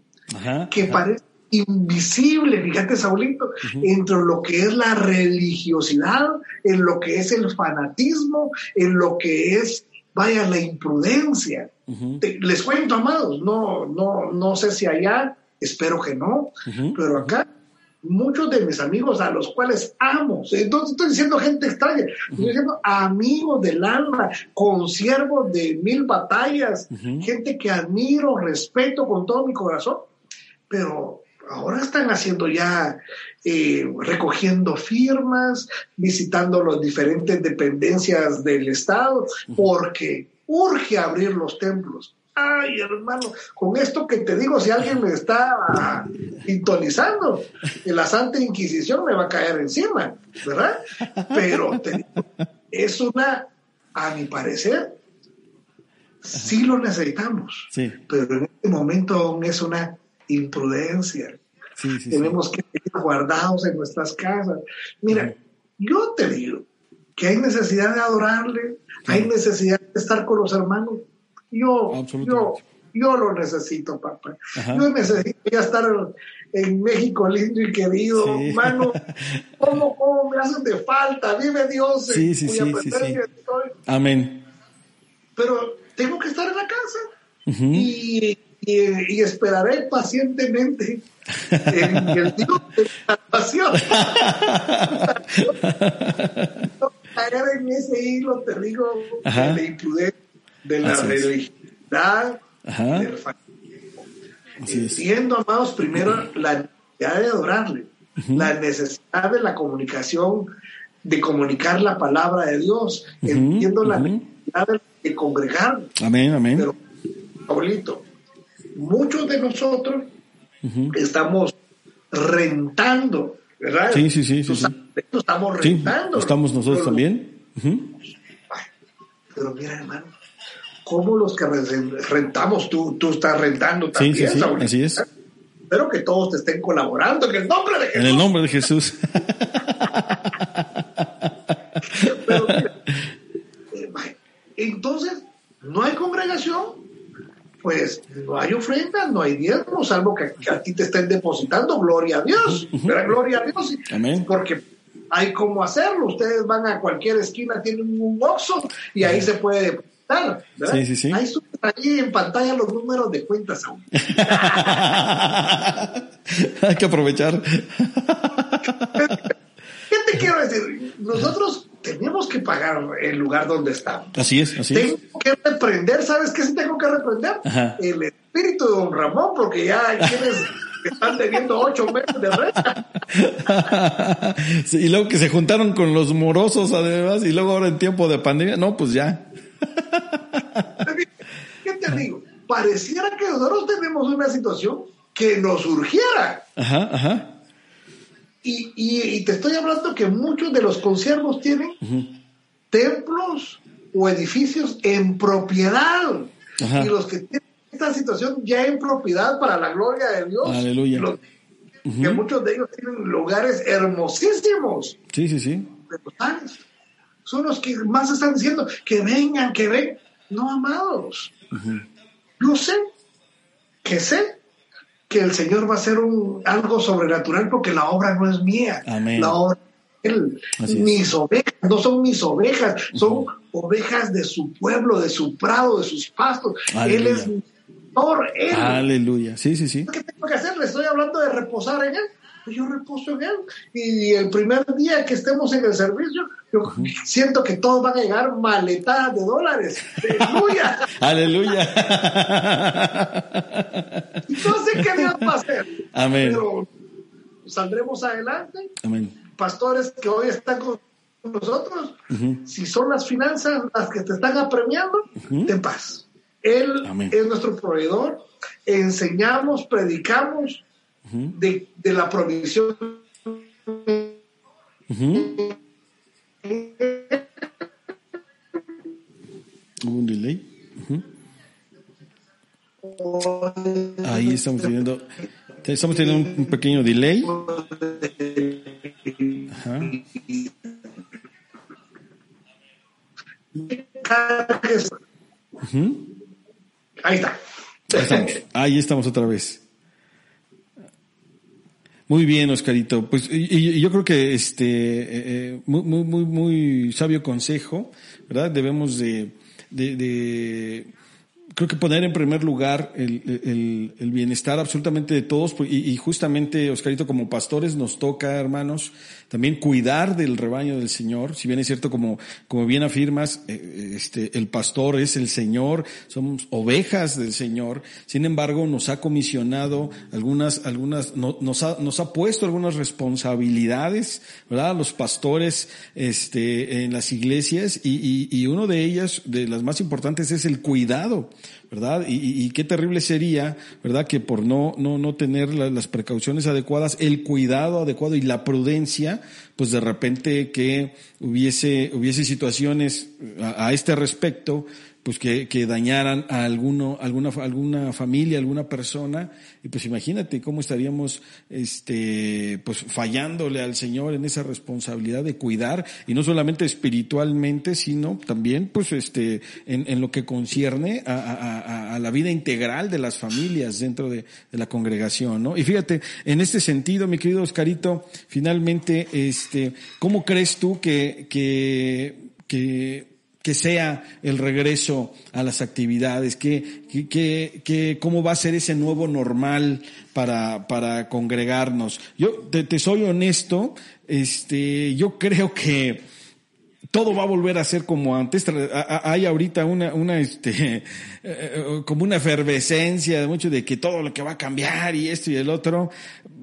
que parece invisible, fíjate Saulito, entre lo que es la religiosidad, en lo que es el fanatismo, en lo que es, vaya, la imprudencia. les cuento, amados, no, no, no sé si allá, espero que no, pero acá muchos de mis amigos a los cuales amo, entonces estoy diciendo gente extraña, estoy diciendo amigos del alma, consiervos de mil batallas, gente que admiro, respeto con todo mi corazón, pero ahora están haciendo ya, eh, recogiendo firmas, visitando las diferentes dependencias del Estado, porque urge abrir los templos Ay, hermano, con esto que te digo, si alguien me está sintonizando, la Santa Inquisición me va a caer encima, ¿verdad? Pero te digo, es una, a mi parecer, sí lo necesitamos, sí. pero en este momento aún es una imprudencia. Tenemos que estar guardados en nuestras casas. Mira, yo te digo que hay necesidad de adorarle, hay necesidad de estar con los hermanos, yo, yo, yo lo necesito, papá. Yo necesito ya estar en México lindo y querido, hermano. [LAUGHS] ¿Cómo, me hacen de falta? Vive Dios. Sí, sí, sí, Amén. Pero tengo que estar en la casa y, y, esperaré pacientemente en el Dios de la salvación. caer en ese hilo, te digo, de imprudencia de la religiosidad, del Entiendo, amados, primero la necesidad de adorarle, la necesidad de la comunicación, de comunicar la palabra de Dios. Entiendo la necesidad de, congregar. Amén, amén. Pero, abuelito, muchos de nosotros estamos rentando, ¿verdad? Sí, sí, sí. sí, Estamos rentando. estamos nosotros también. Pero mira, hermano, como los que rentamos, tú, tú estás rentando también. Sí, sí, sí, así es. Espero que todos te estén colaborando en el nombre de Jesús. En el nombre de Jesús. Eh, entonces, no hay congregación, pues no hay ofrenda, no hay diezmo, salvo que, a ti te estén depositando, gloria a Dios, pero gloria a Dios, Amén. porque hay cómo hacerlo, ustedes van a cualquier esquina, tienen un oxo y ahí se puede Sí, sí, sí. Ahí ahí en pantalla los números de cuentas aún. [LAUGHS] Hay que aprovechar. [LAUGHS] ¿Qué te quiero decir? Nosotros tenemos que pagar el lugar donde estamos. Así es, así tengo que reprender, ¿sabes qué sí tengo que reprender? El espíritu de don Ramón, porque ya quienes [LAUGHS] están debiendo ocho meses de renta. y luego que se juntaron con los morosos además, y luego ahora en tiempo de pandemia, no, pues ya. [LAUGHS] ¿Qué te digo? Pareciera que nosotros tenemos una situación que nos urgiera. Ajá, ajá. Y, y, te estoy hablando que muchos de los conciervos tienen templos o edificios en propiedad. Y los que tienen esta situación ya en propiedad para la gloria de Dios. Aleluya. Que muchos de ellos tienen lugares hermosísimos. Sí, sí, sí. Son los que más están diciendo que vengan, que vengan. No, amados. Yo sé que sé que el Señor va a hacer un, algo sobrenatural porque la obra no es mía. La obra es Él. Mis ovejas no son mis ovejas, son ovejas de su pueblo, de su prado, de sus pastos. Él es mi Señor. Él. Aleluya. Sí, sí, sí. ¿Qué tengo que hacer? Le estoy hablando de reposar en Él. Pues yo reposo en Él. Y el primer día que estemos en el servicio, yo siento que todos van a llegar maletadas de dólares. Aleluya. [LAUGHS] Aleluya. no sé qué Dios va a hacer. Amén. Pero saldremos adelante. Amén. Pastores que hoy están con nosotros, si son las finanzas las que te están apremiando, ten paz. Él es nuestro proveedor. Enseñamos, predicamos de, de, la provisión. Hubo un delay. Ahí estamos teniendo, estamos teniendo un, pequeño delay. Ajá. Ahí está. Ahí estamos. Ahí estamos otra vez. Muy bien, Oscarito. Pues y, yo creo que este eh, eh, muy, muy, muy, muy sabio consejo, ¿verdad? Debemos de, de, de creo que poner en primer lugar el, el, bienestar absolutamente de todos y, y, justamente, Oscarito, como pastores nos toca, hermanos, también cuidar del rebaño del Señor. Si bien es cierto, como, como bien afirmas, eh, este, el pastor es el Señor, somos ovejas del Señor. Sin embargo, nos ha comisionado algunas, algunas, nos, ha, nos ha puesto algunas responsabilidades, ¿verdad? Los pastores, este, en las iglesias y, y, y uno de ellas, de las más importantes, es el cuidado ¿verdad? Y, qué terrible sería, ¿verdad? Que por no, no, no tener las precauciones adecuadas, el cuidado adecuado y la prudencia, pues de repente que hubiese, hubiese situaciones a, a este respecto, pues que, que, dañaran a alguno, alguna, alguna familia, alguna persona, y pues imagínate cómo estaríamos, este, pues fallándole al Señor en esa responsabilidad de cuidar, y no solamente espiritualmente, sino también, pues este, en, en lo que concierne a, a, a, la vida integral de las familias dentro de, de, la congregación, ¿no? Y fíjate, en este sentido, mi querido Oscarito, finalmente, este, ¿cómo crees tú que, que, que que sea el regreso a las actividades, que, que, que, cómo va a ser ese nuevo normal para, para congregarnos. Yo te, te, soy honesto, este, yo creo que todo va a volver a ser como antes. Hay ahorita una, una, este, [LAUGHS] eh, como una efervescencia mucho de que todo lo que va a cambiar y esto y el otro.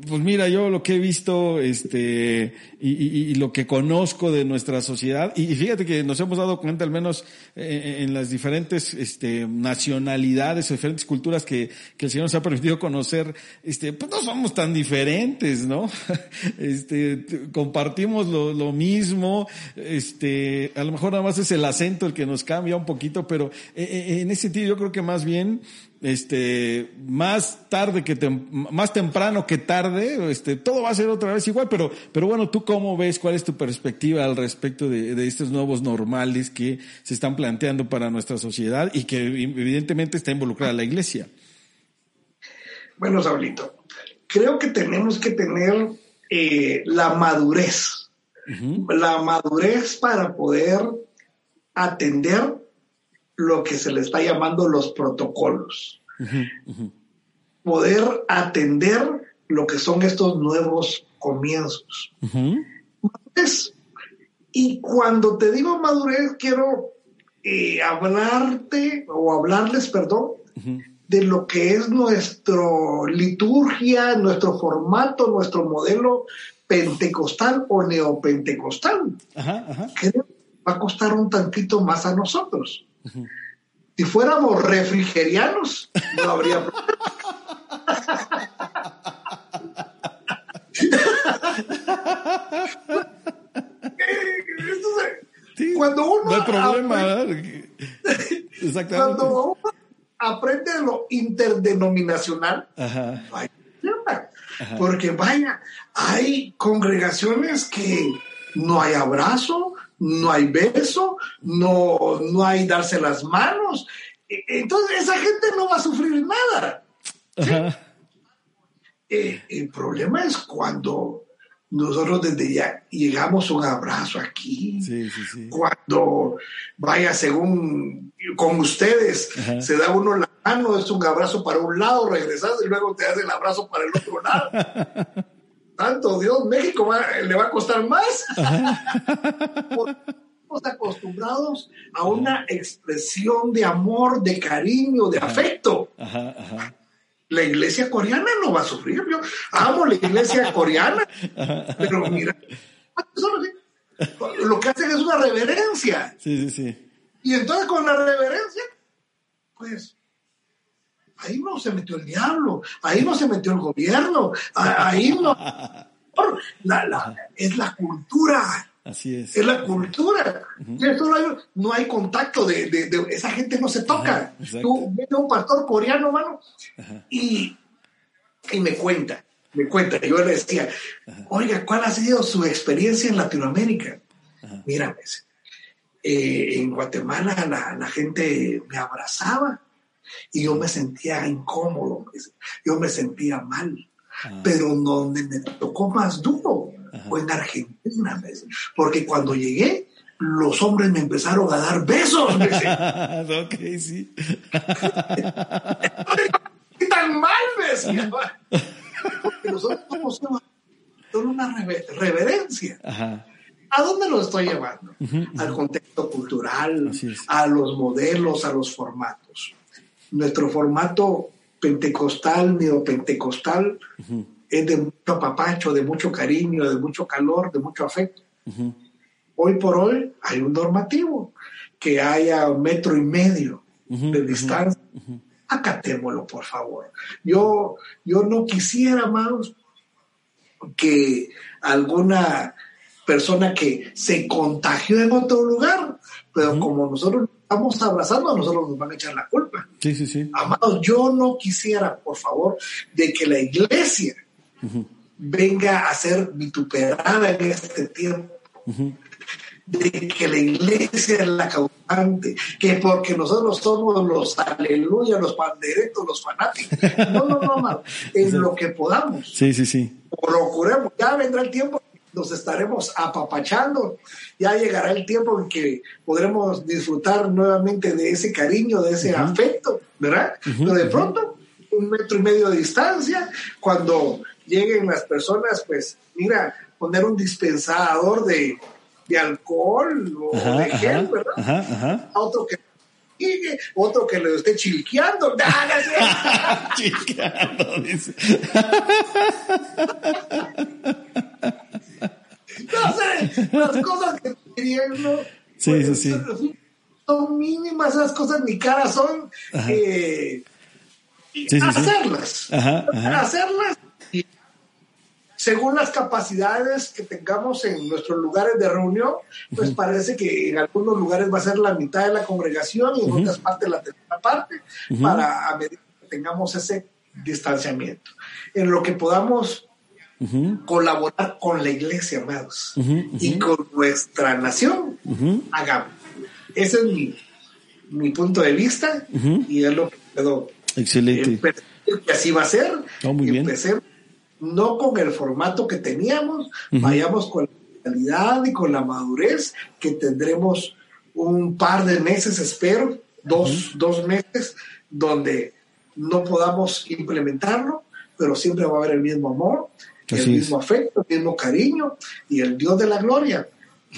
Pues mira, yo lo que he visto, este, y, lo que conozco de nuestra sociedad, y, fíjate que nos hemos dado cuenta al menos eh, en las diferentes, este, nacionalidades, diferentes culturas que, que el Señor nos ha permitido conocer, este, pues no somos tan diferentes, ¿no? [LAUGHS] Este, compartimos lo, lo mismo, este, a lo mejor nada más es el acento el que nos cambia un poquito, pero eh, en ese sentido yo creo que más bien, este, más tarde que más temprano que tarde, este, todo va a ser otra vez igual, pero, pero bueno, ¿tú cómo ves? ¿Cuál es tu perspectiva al respecto de, estos nuevos normales que se están planteando para nuestra sociedad y que evidentemente está involucrada la iglesia? Bueno, Saulito, creo que tenemos que tener eh, la madurez, la madurez para poder atender lo que se le está llamando los protocolos. Poder atender lo que son estos nuevos comienzos. Y cuando te digo madurez, quiero eh, hablarte o hablarles, perdón, de lo que es nuestra liturgia, nuestro formato, nuestro modelo pentecostal o neopentecostal. Que va a costar un tantito más a nosotros. Si fuéramos refrigerianos, no habría [LAUGHS] problema. Cuando uno no hay problema, aprende. [LAUGHS] Exactamente. cuando uno aprende lo interdenominacional, Ajá. no hay problema. Porque vaya, hay congregaciones que no hay abrazo, no hay beso, no, no hay darse las manos. E- Entonces esa gente no va a sufrir nada. Eh, el problema es cuando nosotros desde ya llegamos un abrazo aquí, Sí, sí, sí. cuando vaya según con ustedes, Ajá. se da uno la mano, es un abrazo para un lado, regresas y luego te das el abrazo para el otro lado. [LAUGHS] Tanto Dios, México va- le va a costar más. [LAUGHS] Estamos acostumbrados a una expresión de amor, de cariño, de afecto. Ajá, ajá. La iglesia coreana no va a sufrir. Yo amo la iglesia coreana, [LAUGHS] pero mira, lo que hacen es una reverencia. Sí, sí, sí. Y entonces con la reverencia, pues ahí no se metió el diablo, ahí no se metió el gobierno, ahí no. La- la- es la cultura, Así es. es la cultura. No, hay, no hay contacto de, de- de- esa gente no se toca. Ajá. Tú ves a un pastor coreano, mano, y, y me cuenta, me cuenta. Yo le decía, oiga, ¿cuál ha sido su experiencia en Latinoamérica? Mira, me dice, eh, en Guatemala la, la gente me abrazaba y yo me sentía incómodo, dice. yo me sentía mal. Pero donde me tocó más duro fue en Argentina, dice. porque cuando llegué, los hombres me empezaron a dar besos. Dice. [LAUGHS] ok, sí. [LAUGHS] ¿Qué tan mal decía? Porque nosotros somos una, reverencia. Ajá. ¿A dónde lo estoy llevando? Al contexto cultural, a los modelos, a los formatos. Nuestro formato pentecostal, neopentecostal, es de mucho apapacho, de mucho cariño, de mucho calor, de mucho afecto. Hoy por hoy hay un normativo que haya un metro y medio de distancia. Acatémoslo, por favor. Yo, yo no quisiera, amados, que alguna persona que se contagió en otro lugar, pero como nosotros estamos abrazando, a nosotros nos van a echar la culpa. Sí, sí, sí. Amados, yo no quisiera, por favor, de que la iglesia venga a ser vituperada en este tiempo. De que la iglesia es la causante, que porque nosotros somos los aleluya, los panderetos, los fanáticos. No, no, no, amado. [LAUGHS] En lo que podamos Sí, sí, sí. procuremos, ya vendrá el tiempo, nos estaremos apapachando, ya llegará el tiempo en que podremos disfrutar nuevamente de ese cariño, de ese afecto, ¿verdad? Pero de pronto, un metro y medio de distancia, cuando lleguen las personas, pues mira, poner un dispensador de, de alcohol o Ajá, de gel, ajá, ¿verdad? ajá. A otro que otro que le esté chilqueando. [LAUGHS] ¡Ah! [LAUGHS] Chicano, dice. [LAUGHS] [LAUGHS] No sé, las cosas que ¿no? Sí, Pues, sí, sí. son- mínimas esas cosas, ni cara son. eh, Sí, sí. hacerlas. Ajá, ajá. Hacerlas. Y según las capacidades que tengamos en nuestros lugares de reunión, pues parece que en algunos lugares va a ser la mitad de la congregación y en otras partes la tercera parte, para a medida que tengamos ese distanciamiento. En lo que podamos colaborar con la iglesia, amados, y con nuestra nación, hagamos. Ese es mi, mi punto de vista y es lo que puedo Excelente. empezar, que así va a ser. Oh, muy bien. Empecemos no con el formato que teníamos, vayamos con la calidad y con la madurez que tendremos un par de meses, espero, dos, dos meses, donde no podamos implementarlo, pero siempre va a haber el mismo amor, el es. mismo afecto, el mismo cariño, y el Dios de la gloria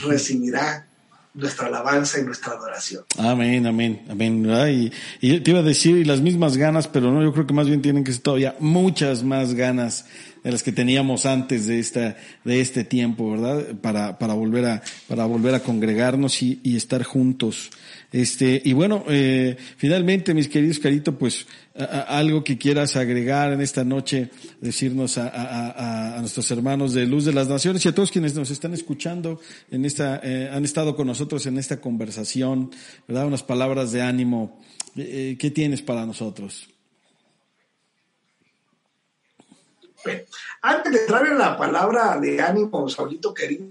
recibirá nuestra alabanza y nuestra adoración. Amén, amén, amén. Y, y te iba a decir, y las mismas ganas, pero no, yo creo que más bien tienen que ser todavía muchas más ganas de las que teníamos antes de esta, de este tiempo, ¿verdad? Para, para volver a, para volver a congregarnos y, y estar juntos. Este, y bueno, eh, finalmente, mis queridos Carito, pues, algo que quieras agregar en esta noche, decirnos a, a, a, nuestros hermanos de Luz de las Naciones y a todos quienes nos están escuchando en esta, eh, han estado con nosotros en esta conversación, ¿verdad? Unas palabras de ánimo. Eh, ¿Qué tienes para nosotros? Antes de en la palabra de ánimo, Saulito querido,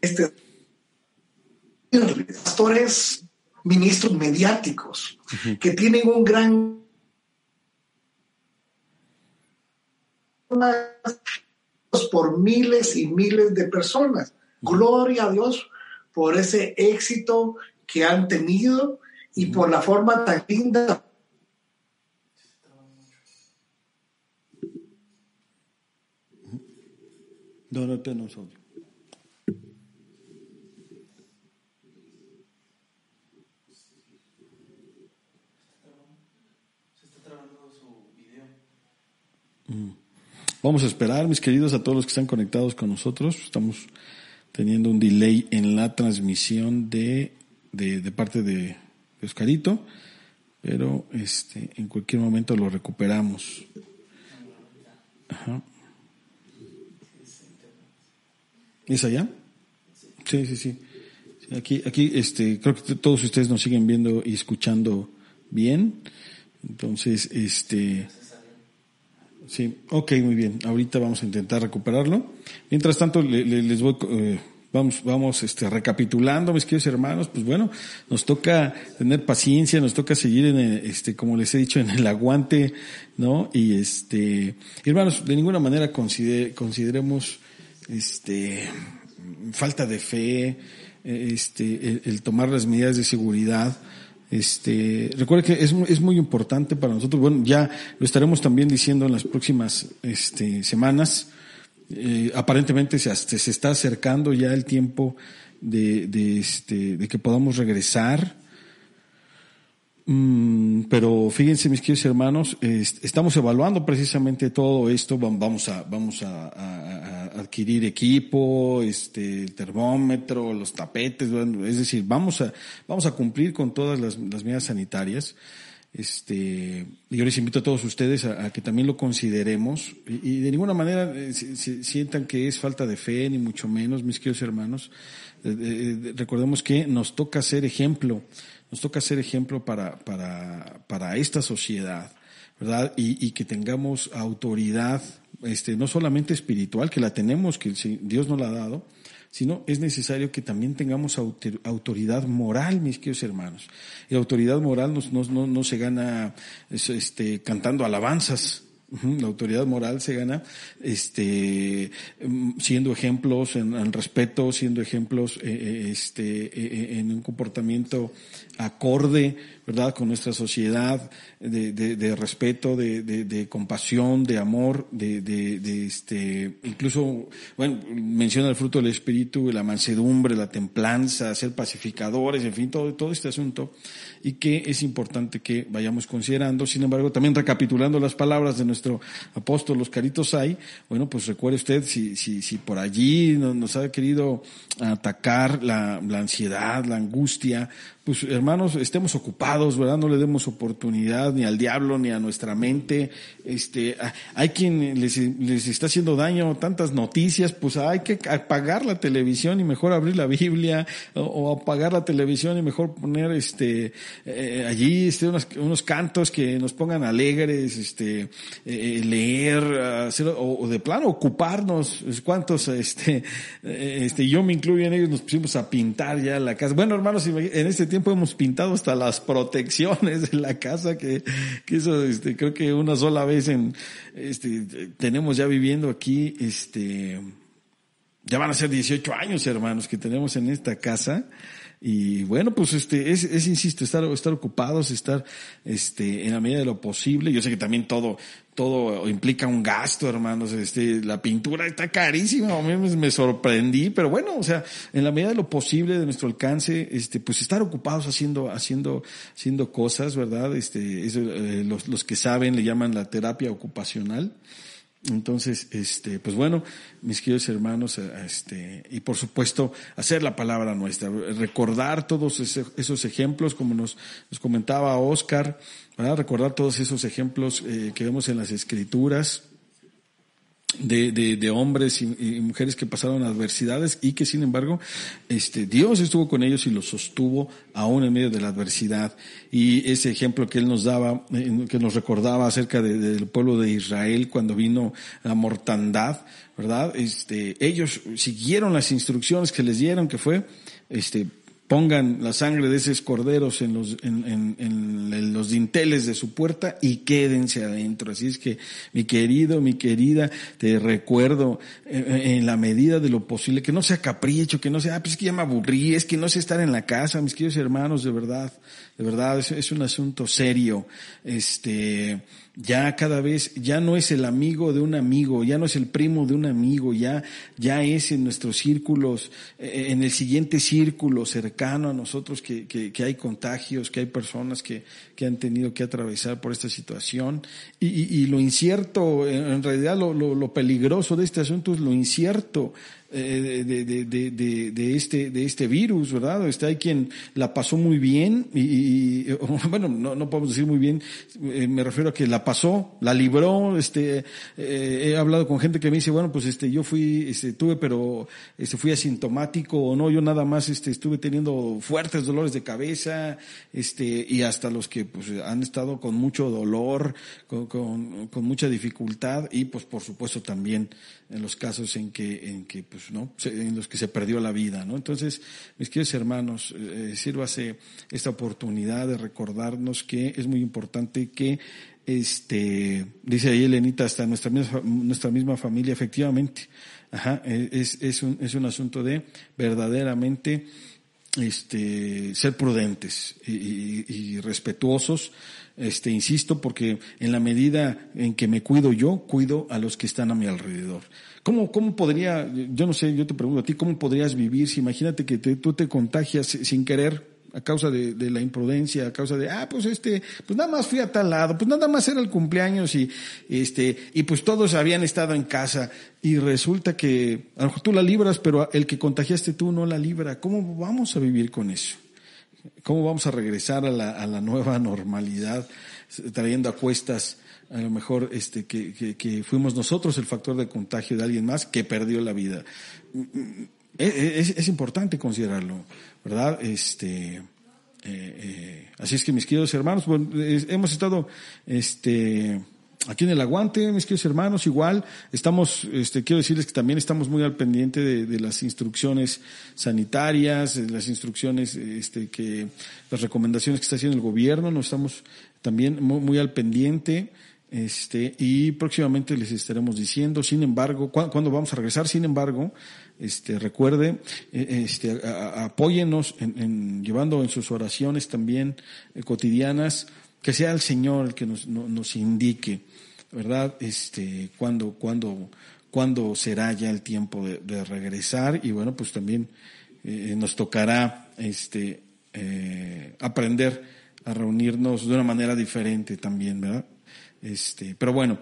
este pastores ministros mediáticos que tienen un gran por miles y miles de personas. Gloria a Dios por ese éxito que han tenido y por la forma tan linda. No tenemos audio. Vamos a esperar, mis queridos, a todos los que están conectados con nosotros. Estamos teniendo un delay en la transmisión de, de, parte de, Oscarito, pero este, en cualquier momento lo recuperamos. Ajá. ¿Es allá? Sí, sí, sí. Aquí, aquí, este, creo que todos ustedes nos siguen viendo y escuchando bien. Entonces, este, Sí, ok, muy bien. Ahorita vamos a intentar recuperarlo. Mientras tanto, les voy, eh, vamos, vamos, este, recapitulando, mis queridos hermanos. Pues bueno, nos toca tener paciencia, nos toca seguir en, este, como les he dicho, en el aguante, ¿no? Y este, hermanos, de ninguna manera consideremos, este, falta de fe, este, el tomar las medidas de seguridad este, recuerde que es, es muy importante para nosotros, bueno, ya lo estaremos también diciendo en las próximas este, semanas. Eh, aparentemente se, se, está acercando ya el tiempo de, de, este, de que podamos regresar. Mm, pero fíjense, mis queridos hermanos, estamos evaluando precisamente todo esto. Vamos a, vamos a adquirir equipo, este, termómetro, los tapetes, es decir, vamos a, vamos a cumplir con todas las, medidas sanitarias. Este, yo les invito a todos ustedes a, que también lo consideremos y, de ninguna manera eh, sientan que es falta de fe, ni mucho menos, mis queridos hermanos. Eh, eh, recordemos que nos toca ser ejemplo, nos toca ser ejemplo para, para, para esta sociedad, ¿verdad? Y, y que tengamos autoridad este, no solamente espiritual, que la tenemos, que Dios nos la ha dado, sino es necesario que también tengamos autoridad moral, mis queridos hermanos. Y autoridad moral no, no, no se gana este, cantando alabanzas, la autoridad moral se gana este, mm, siendo ejemplos en, respeto, siendo ejemplos eh, eh, este, eh, en un comportamiento acorde, ¿verdad?, con nuestra sociedad, de, de, de respeto, de, de, compasión, de amor, de, este, incluso, bueno, menciona el fruto del Espíritu, la mansedumbre, la templanza, ser pacificadores, en fin, todo, todo este asunto y que es importante que vayamos considerando. Sin embargo, también recapitulando las palabras de nuestro apóstol, los caritos hay, bueno, pues recuerde usted si, si, si por allí nos, ha querido atacar la, la ansiedad, la angustia, pues hermanos, estemos ocupados, ¿verdad? No le demos oportunidad ni al diablo ni a nuestra mente. Este, hay quien les, les está haciendo daño tantas noticias, pues hay que apagar la televisión y mejor abrir la Biblia o, apagar la televisión y mejor poner este eh, allí este, unos, unos, cantos que nos pongan alegres, este, eh, leer, hacer, o, de plano ocuparnos. ¿Cuántos, este, eh, este, yo me incluyo en ellos, nos pusimos a pintar ya la casa. Bueno, hermanos, en este tiempo hemos pintado hasta las protecciones de la casa, que, que eso, este, creo que una sola vez en, este, tenemos ya viviendo aquí, este, ya van a ser 18 años, hermanos, que tenemos en esta casa. Y bueno, pues este, es, insisto, estar, estar ocupados, estar, este, en la medida de lo posible. Yo sé que también todo, todo implica un gasto, hermanos. Este, la pintura está carísima, a mí me, sorprendí, pero bueno, o sea, en la medida de lo posible, de nuestro alcance, este, pues estar ocupados haciendo, haciendo, haciendo cosas, ¿verdad? Este, eso, eh, los, los que saben le llaman la terapia ocupacional. Entonces, este, pues bueno, mis queridos hermanos, eh, este, y por supuesto, hacer la palabra nuestra, recordar todos esos ejemplos, como nos, comentaba Oscar, recordar todos esos ejemplos eh, que vemos en las escrituras, de, de, de hombres y, mujeres que pasaron adversidades y que sin embargo este Dios estuvo con ellos y los sostuvo aún en medio de la adversidad. Y ese ejemplo que él nos daba que nos recordaba acerca de, del pueblo de Israel cuando vino la mortandad verdad este ellos siguieron las instrucciones que les dieron que fue este pongan la sangre de esos corderos en los, en, en, en, los dinteles de su puerta y quédense adentro. Así es que, mi querido, mi querida, te recuerdo eh, en la medida de lo posible, que no sea capricho, que no sea, ah, pues es que ya me aburrí, es que no sé estar en la casa, mis queridos hermanos, de verdad, de verdad, es un asunto serio. Este, ya cada vez, ya no es el amigo de un amigo, ya no es el primo de un amigo, ya, ya es en nuestros círculos, eh, en el siguiente círculo cercano a nosotros que, que, que hay contagios, que hay personas que, que, han tenido que atravesar por esta situación. Y, y, lo incierto, en realidad lo, lo peligroso de este asunto es lo incierto de, de, de, de, este, de este virus, ¿verdad? Este, hay quien la pasó muy bien y, y [LAUGHS] bueno, no, no podemos decir muy bien, eh, me refiero a que la pasó, la libró, este, eh, he hablado con gente que me dice, bueno, pues este, yo fui, este, tuve, pero este, fui asintomático o no, yo nada más, este, estuve teniendo fuertes dolores de cabeza, este, y hasta los que, pues, han estado con mucho dolor, con, con, con mucha dificultad y, pues, por supuesto también en los casos en que, en que, pues, ¿no? En los que se perdió la vida, ¿no? Entonces, mis queridos hermanos, eh, sírvase esta oportunidad de recordarnos que es muy importante que, este, dice ahí Elenita, hasta nuestra misma, nuestra misma familia, efectivamente, ajá, es, es un, es un asunto de verdaderamente, este, ser prudentes y, y, y respetuosos, este, insisto, porque en la medida en que me cuido yo, cuido a los que están a mi alrededor. ¿Cómo, cómo podría, yo no sé, yo te pregunto a ti, ¿cómo podrías vivir si imagínate que te, tú te contagias sin querer a causa de, la imprudencia, a causa de, ah, pues este, pues nada más fui a tal lado, pues nada más era el cumpleaños y, este, y pues todos habían estado en casa y resulta que a lo mejor tú la libras, pero el que contagiaste tú no la libra. ¿Cómo vamos a vivir con eso? ¿Cómo vamos a regresar a la, a la nueva normalidad trayendo a cuestas a lo mejor este, que, que, fuimos nosotros el factor de contagio de alguien más que perdió la vida? Es, es importante considerarlo, ¿verdad? Este, eh, eh, así es que mis queridos hermanos, bueno, hemos estado, este, aquí en el aguante, mis queridos hermanos, igual estamos, este, quiero decirles que también estamos muy al pendiente de, de las instrucciones sanitarias, las instrucciones, este, que, las recomendaciones que está haciendo el gobierno, nos estamos también muy, muy al pendiente. Este, y próximamente les estaremos diciendo, sin embargo, cuándo vamos a regresar, sin embargo, este, recuerde, este, a, a, apóyenos en, llevando en sus oraciones también eh, cotidianas, que sea el Señor el que nos, no, nos indique, ¿verdad? Este, cuándo, cuándo, cuándo será ya el tiempo de, regresar y bueno, pues también eh, nos tocará, este, eh, aprender a reunirnos de una manera diferente también, ¿verdad? Este, pero bueno,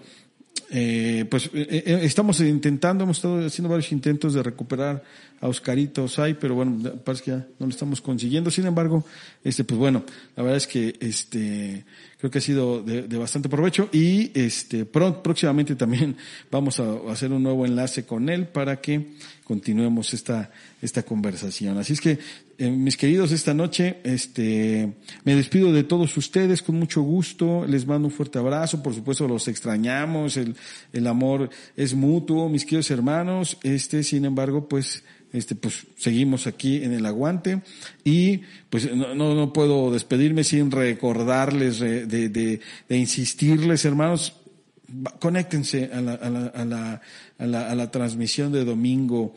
eh, pues eh, eh, estamos intentando, hemos estado haciendo varios intentos de recuperar a Oscarito Sai, pero bueno, parece que ya no lo estamos consiguiendo. Sin embargo, este, pues bueno, la verdad es que este, creo que ha sido de, bastante provecho y este, próximamente también [LAUGHS] vamos a hacer un nuevo enlace con él para que continuemos esta, esta conversación. Así es que, eh, mis queridos, esta noche, este, me despido de todos ustedes con mucho gusto, les mando un fuerte abrazo, por supuesto los extrañamos, el, el amor es mutuo, mis queridos hermanos, este, sin embargo, pues, este, pues seguimos aquí en el aguante. Y pues no, no, puedo despedirme sin recordarles, de, de, de, de insistirles, hermanos, conéctense a la, a la, a la, a la, a la transmisión de domingo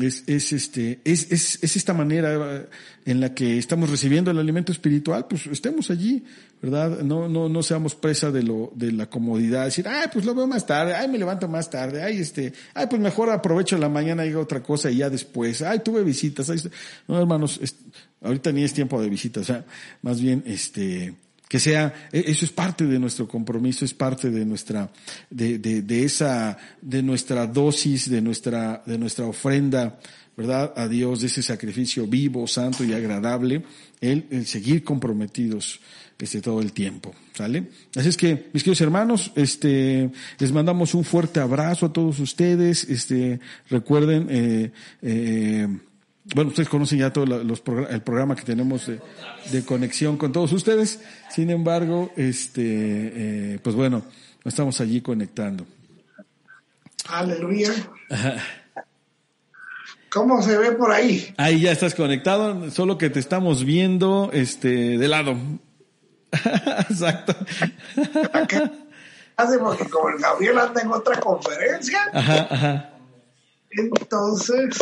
es, es, este, es, es, es, esta manera en la que estamos recibiendo el alimento espiritual, pues estemos allí, ¿verdad? No, no, no seamos presa de lo, de la comodidad, decir, ay, pues lo veo más tarde, ay, me levanto más tarde, ay, este, ay, pues mejor aprovecho la mañana y hago otra cosa y ya después, ay, tuve visitas, no, hermanos, ahorita ni es tiempo de visitas, más bien, este, que sea, e, eso es parte de nuestro compromiso, es parte de nuestra, de, de, de, esa, de nuestra dosis, de nuestra, de nuestra ofrenda, ¿verdad? A Dios, de ese sacrificio vivo, santo y agradable, el, el seguir comprometidos este, todo el tiempo, ¿sale? Así es que, mis queridos hermanos, este, les mandamos un fuerte abrazo a todos ustedes, este, recuerden, eh, eh, bueno, ustedes conocen ya todo los el programa que tenemos de, conexión con todos ustedes. Sin embargo, este, eh, pues bueno, estamos allí conectando. Aleluya. ¿Cómo se ve por ahí? Ahí ya estás conectado, solo que te estamos viendo, este, de lado. [LAUGHS] Exacto. Hace porque como el Gabriel anda en otra conferencia. Ajá, ajá. Entonces,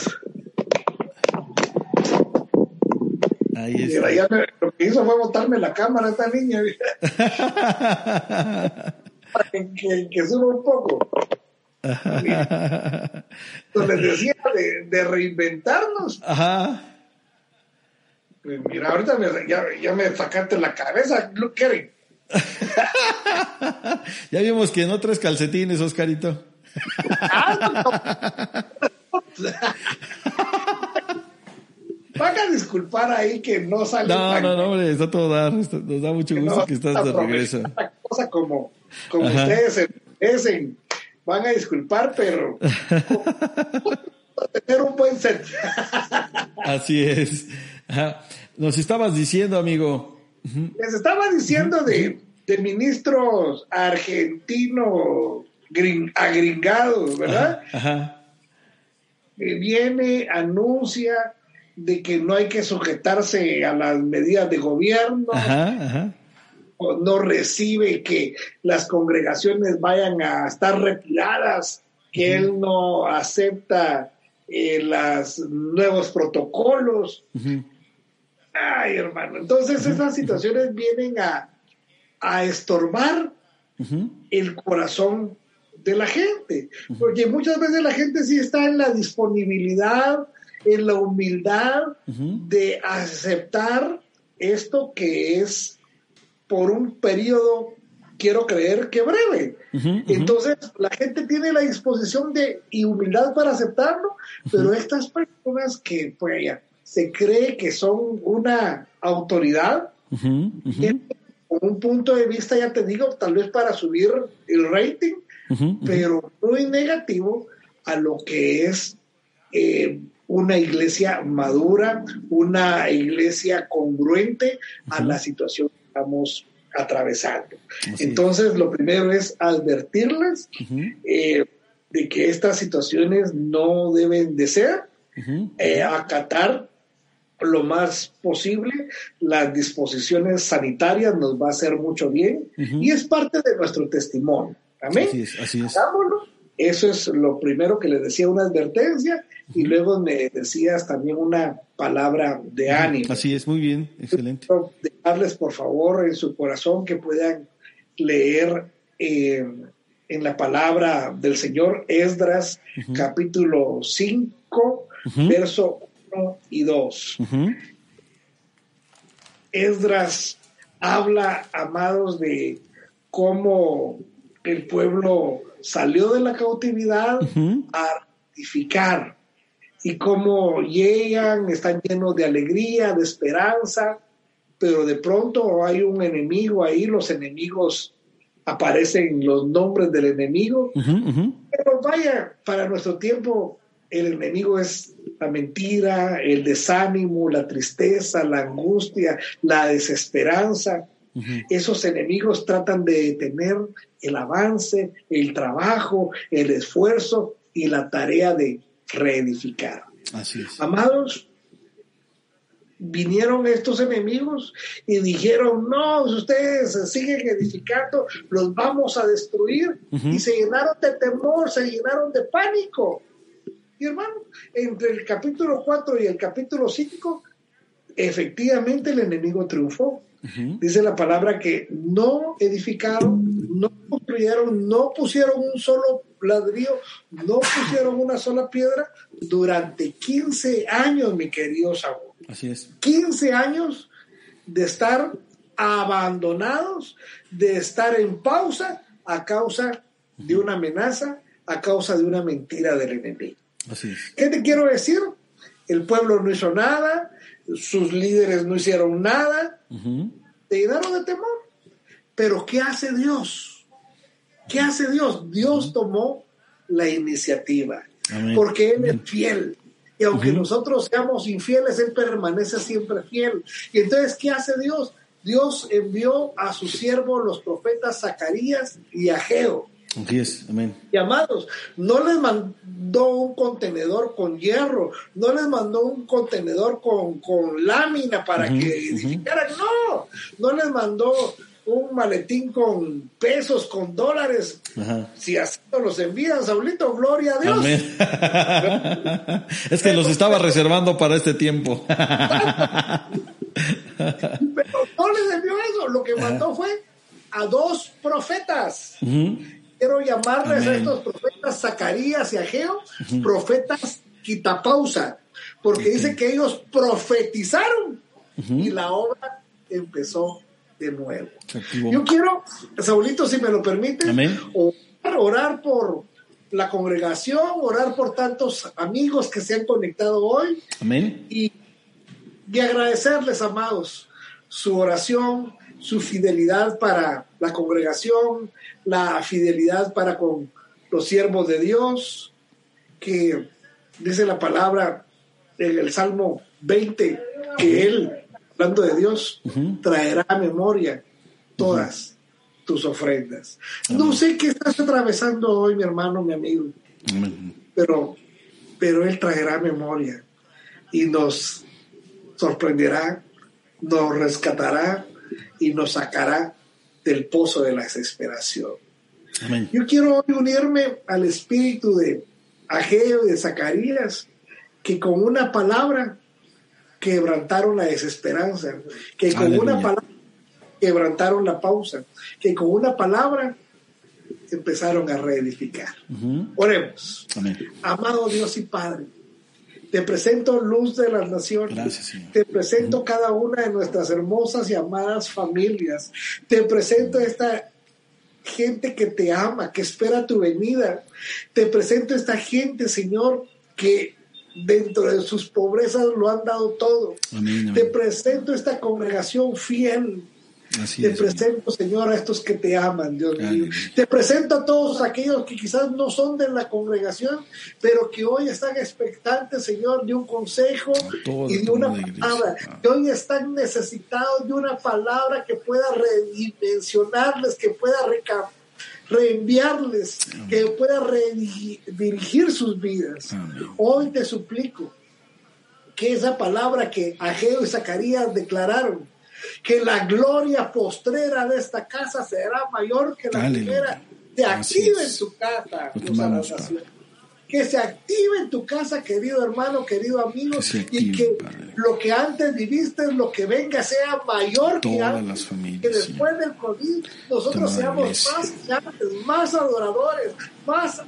lo que hizo fue botarme la cámara esta niña. [LAUGHS] que, que, suba un poco. Entonces decía de, reinventarnos. Ajá. Pues mira, ahorita me, ya, ya, me sacaste la cabeza, Luke Kerry. [LAUGHS] ya vimos que no tres calcetines, Oscarito. [LAUGHS] Van a disculpar ahí que no sale. No, no, no, hombre, está todo dar. nos da mucho gusto que estás de regreso. Cosa como, como ustedes se Van a disculpar, pero. [LAUGHS] tener un buen set. Así es. Nos estabas diciendo, amigo. Les estaba diciendo de, de ministros argentinos agringados, ¿verdad? Ajá. Que viene, anuncia de que no hay que sujetarse a las medidas de gobierno, O no recibe que las congregaciones vayan a estar retiradas, que él no acepta eh, los nuevos protocolos. Ay, hermano, entonces esas situaciones vienen a, a estorbar el corazón de la gente, porque muchas veces la gente sí está en la disponibilidad, en la humildad de aceptar esto que es por un periodo, quiero creer que breve. Entonces, la gente tiene la disposición de y humildad para aceptarlo, pero estas personas que pues, ya, se cree que son una autoridad, con un punto de vista, ya te digo, tal vez para subir el rating, pero muy negativo a lo que es eh, una iglesia madura, una iglesia congruente a la situación que estamos atravesando. Entonces, lo primero es advertirles eh, de que estas situaciones no deben de ser, eh, acatar lo más posible las disposiciones sanitarias nos va a hacer mucho bien y es parte de nuestro testimonio. Amén. Así es, así es. Eso es lo primero que les decía, una advertencia, y luego me decías también una palabra de ánimo. Así es, muy bien, excelente. Dejarles, por favor, en su corazón que puedan leer eh, en la palabra del Señor Esdras, capítulo 5, verso 1 y 2. Esdras habla, amados, de cómo el pueblo salió de la cautividad a ratificar y cómo llegan, están llenos de alegría, de esperanza, pero de pronto hay un enemigo ahí, los enemigos aparecen los nombres del enemigo, pero vaya, para nuestro tiempo el enemigo es la mentira, el desánimo, la tristeza, la angustia, la desesperanza. Esos enemigos tratan de detener el avance, el trabajo, el esfuerzo y la tarea de reedificar. Así es. Amados, vinieron estos enemigos y dijeron, no, si ustedes siguen edificando, los vamos a destruir. Y se llenaron de temor, se llenaron de pánico. Y hermano, entre el capítulo 4 y el capítulo 5, efectivamente el enemigo triunfó. Dice la palabra que no edificaron, no construyeron, no pusieron un solo ladrillo, no pusieron una sola piedra durante 15 años, mi querido Saúl. Así es. 15 años de estar abandonados, de estar en pausa a causa de una amenaza, a causa de una mentira del enemigo. Así es. ¿Qué te quiero decir? El pueblo no hizo nada, sus líderes no hicieron nada, te llenaron de temor. Pero ¿qué hace Dios? ¿Qué hace Dios? Dios tomó la iniciativa, Amén. porque Él es fiel. Y aunque nosotros seamos infieles, Él permanece siempre fiel. Y entonces, ¿qué hace Dios? Dios envió a sus siervos los profetas Zacarías y Ageo. Así es. Amén. Y amados, no les mandó un contenedor con hierro, no les mandó un contenedor con, con lámina para que edificaran, no, no les mandó un maletín con pesos, con dólares. Ajá. Si así nos los envían, Saulito, gloria a Dios. Amén. [LAUGHS] es que los estaba reservando para este tiempo. [LAUGHS] Pero no les envió eso, lo que mandó fue a dos profetas. Quiero llamarles a Amén. estos profetas Zacarías y Ageo, profetas quitapausa, porque dice que ellos profetizaron y la obra empezó de nuevo. Se activó. Yo quiero, Saulito, si me lo permite, orar, orar por la congregación, orar por tantos amigos que se han conectado hoy Amén. y, y agradecerles, amados, su oración, su fidelidad para la congregación, la fidelidad para con los siervos de Dios, que dice la palabra en el Salmo 20, que Él, hablando de Dios, traerá a memoria todas tus ofrendas. No sé qué estás atravesando hoy, mi hermano, mi amigo Amén. pero, pero Él traerá memoria y nos sorprenderá, nos rescatará y nos sacará del pozo de la desesperación. Amén. Yo quiero hoy unirme al espíritu de Ageo y de Zacarías, que con una palabra quebrantaron la desesperanza, que con Aleluya. una palabra quebrantaron la pausa, que con una palabra empezaron a reedificar. Oremos. Amén. Amado Dios y Padre, te presento luz de las naciones. Gracias, Señor. Te presento cada una de nuestras hermosas y amadas familias. Te presento esta gente que te ama, que espera tu venida. Te presento esta gente, Señor, que dentro de sus pobrezas lo han dado todo. Amén, Te presento esta congregación fiel. Así Te es. Presento, Señor, a estos que te aman, Dios mío. Te presento a todos aquellos que quizás no son de la congregación, pero que hoy están expectantes, Señor, de un consejo y de una palabra. Que hoy están necesitados de una palabra que pueda redimensionarles, que pueda reca- reenviarles, que pueda redirigir sus vidas. Amén. Hoy te suplico que esa palabra que Ageo y Zacarías declararon, que la gloria postrera de esta casa será mayor que la Aleluya. primera, Así active en tu casa, que se active en tu casa, querido hermano, querido amigo, Que se y que Padre. lo que antes viviste, lo que venga, sea mayor que antes. las familias, que después del COVID nosotros Toda seamos más que antes, más adoradores, más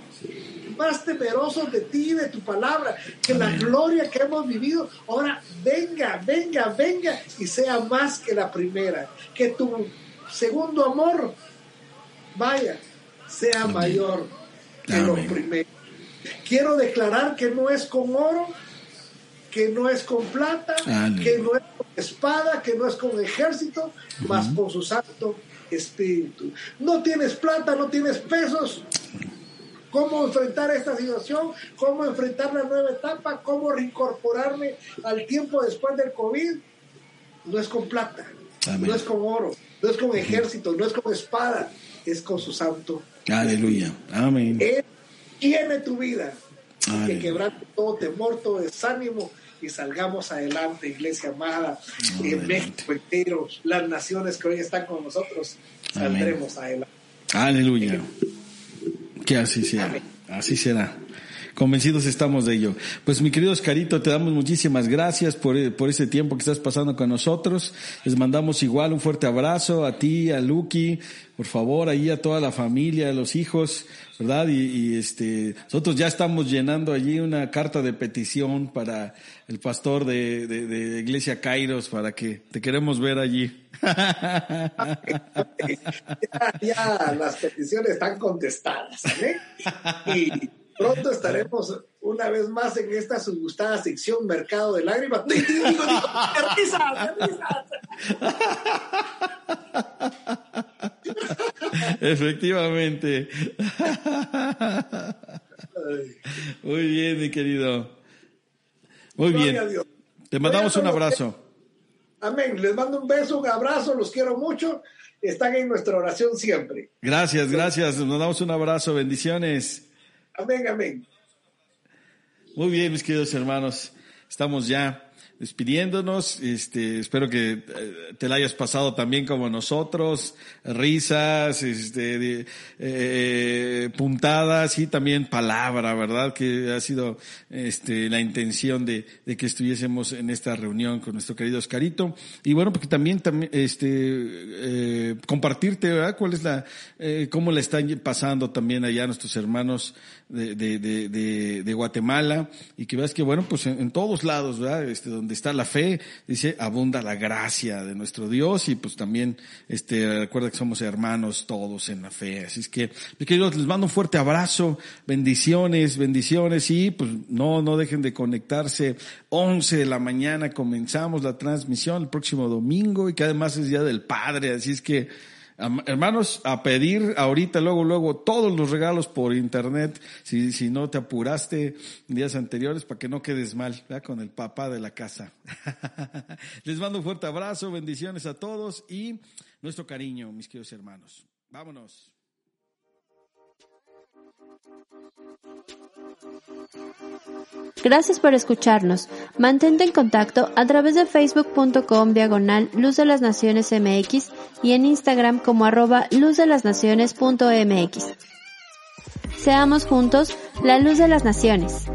más temerosos de ti y de tu palabra, que la gloria que hemos vivido ahora venga, venga, venga y sea más que la primera, que tu segundo amor vaya, sea mayor que Amén. los primeros. Quiero declarar que no es con oro, que no es con plata, Aleluya. que no es con espada, que no es con ejército, mas con su santo espíritu. No tienes plata, no tienes pesos, cómo enfrentar esta situación, cómo enfrentar la nueva etapa, cómo reincorporarme al tiempo después del COVID. No es con plata, Amén. no es con oro, no es con ejército, no es con espada, es con su santo. Aleluya. Amén. Él tiene tu vida. Que quebrante todo temor, todo desánimo y salgamos adelante, iglesia amada, en. México entero, las naciones que hoy están con nosotros, Amén. saldremos adelante. Aleluya. Que así sea. Amén. Así será. convencidos estamos de ello. Pues mi querido Oscarito, te damos muchísimas gracias por, por ese tiempo que estás pasando con nosotros. Les mandamos igual un fuerte abrazo a ti, a Lucky, por favor, ahí a toda la familia, a los hijos, ¿verdad? Y, este, nosotros ya estamos llenando allí una carta de petición para el pastor de, de, Iglesia Kairos, para que te queremos ver allí. [LAUGHS] ya, las peticiones están contestadas, ¿eh? Y pronto estaremos una vez más en esta subgustada sección Mercado de Lágrimas. [LAUGHS] ¡Digo, digo, risa, risa! [LAUGHS] Efectivamente. Muy bien, mi querido. Muy bien. Te mandamos un abrazo. Amén. Les mando un beso, un abrazo, los quiero mucho. Están en nuestra oración siempre. Gracias, gracias. Nos damos un abrazo. Bendiciones. Amén, amén. Muy bien, mis queridos hermanos. Estamos ya despidiéndonos. Este, espero que eh, te la hayas pasado también como nosotros, risas, este, eh, puntadas y también palabra, ¿verdad? Que ha sido este, la intención de, de, que estuviésemos en esta reunión con nuestro querido Oscarito. Y bueno, porque también, este, eh, compartirte, ¿verdad? ¿Cuál es la, eh, cómo le están pasando también allá nuestros hermanos de, de, de, de, Guatemala y que veas que, bueno, pues en, todos lados, ¿verdad? Este, donde está la fe, dice, abunda la gracia de nuestro Dios y pues también, este, recuerda que somos hermanos todos en la fe. Así es que, mis queridos, les mando un fuerte abrazo, bendiciones, bendiciones y pues no, no dejen de conectarse. 11 de la mañana comenzamos la transmisión el próximo domingo y que además es Día del Padre, así es que, Hermanos, a pedir ahorita, luego, luego, todos los regalos por internet, si, si no te apuraste días anteriores, para que no quedes mal, con el papá de la casa. [LAUGHS] Les mando un fuerte abrazo, bendiciones a todos y nuestro cariño, mis queridos hermanos. Vámonos. Gracias por escucharnos. Mantente en contacto a través de facebook.com diagonal Luz de las Naciones MX y en Instagram como arroba las. Seamos juntos la luz de las naciones.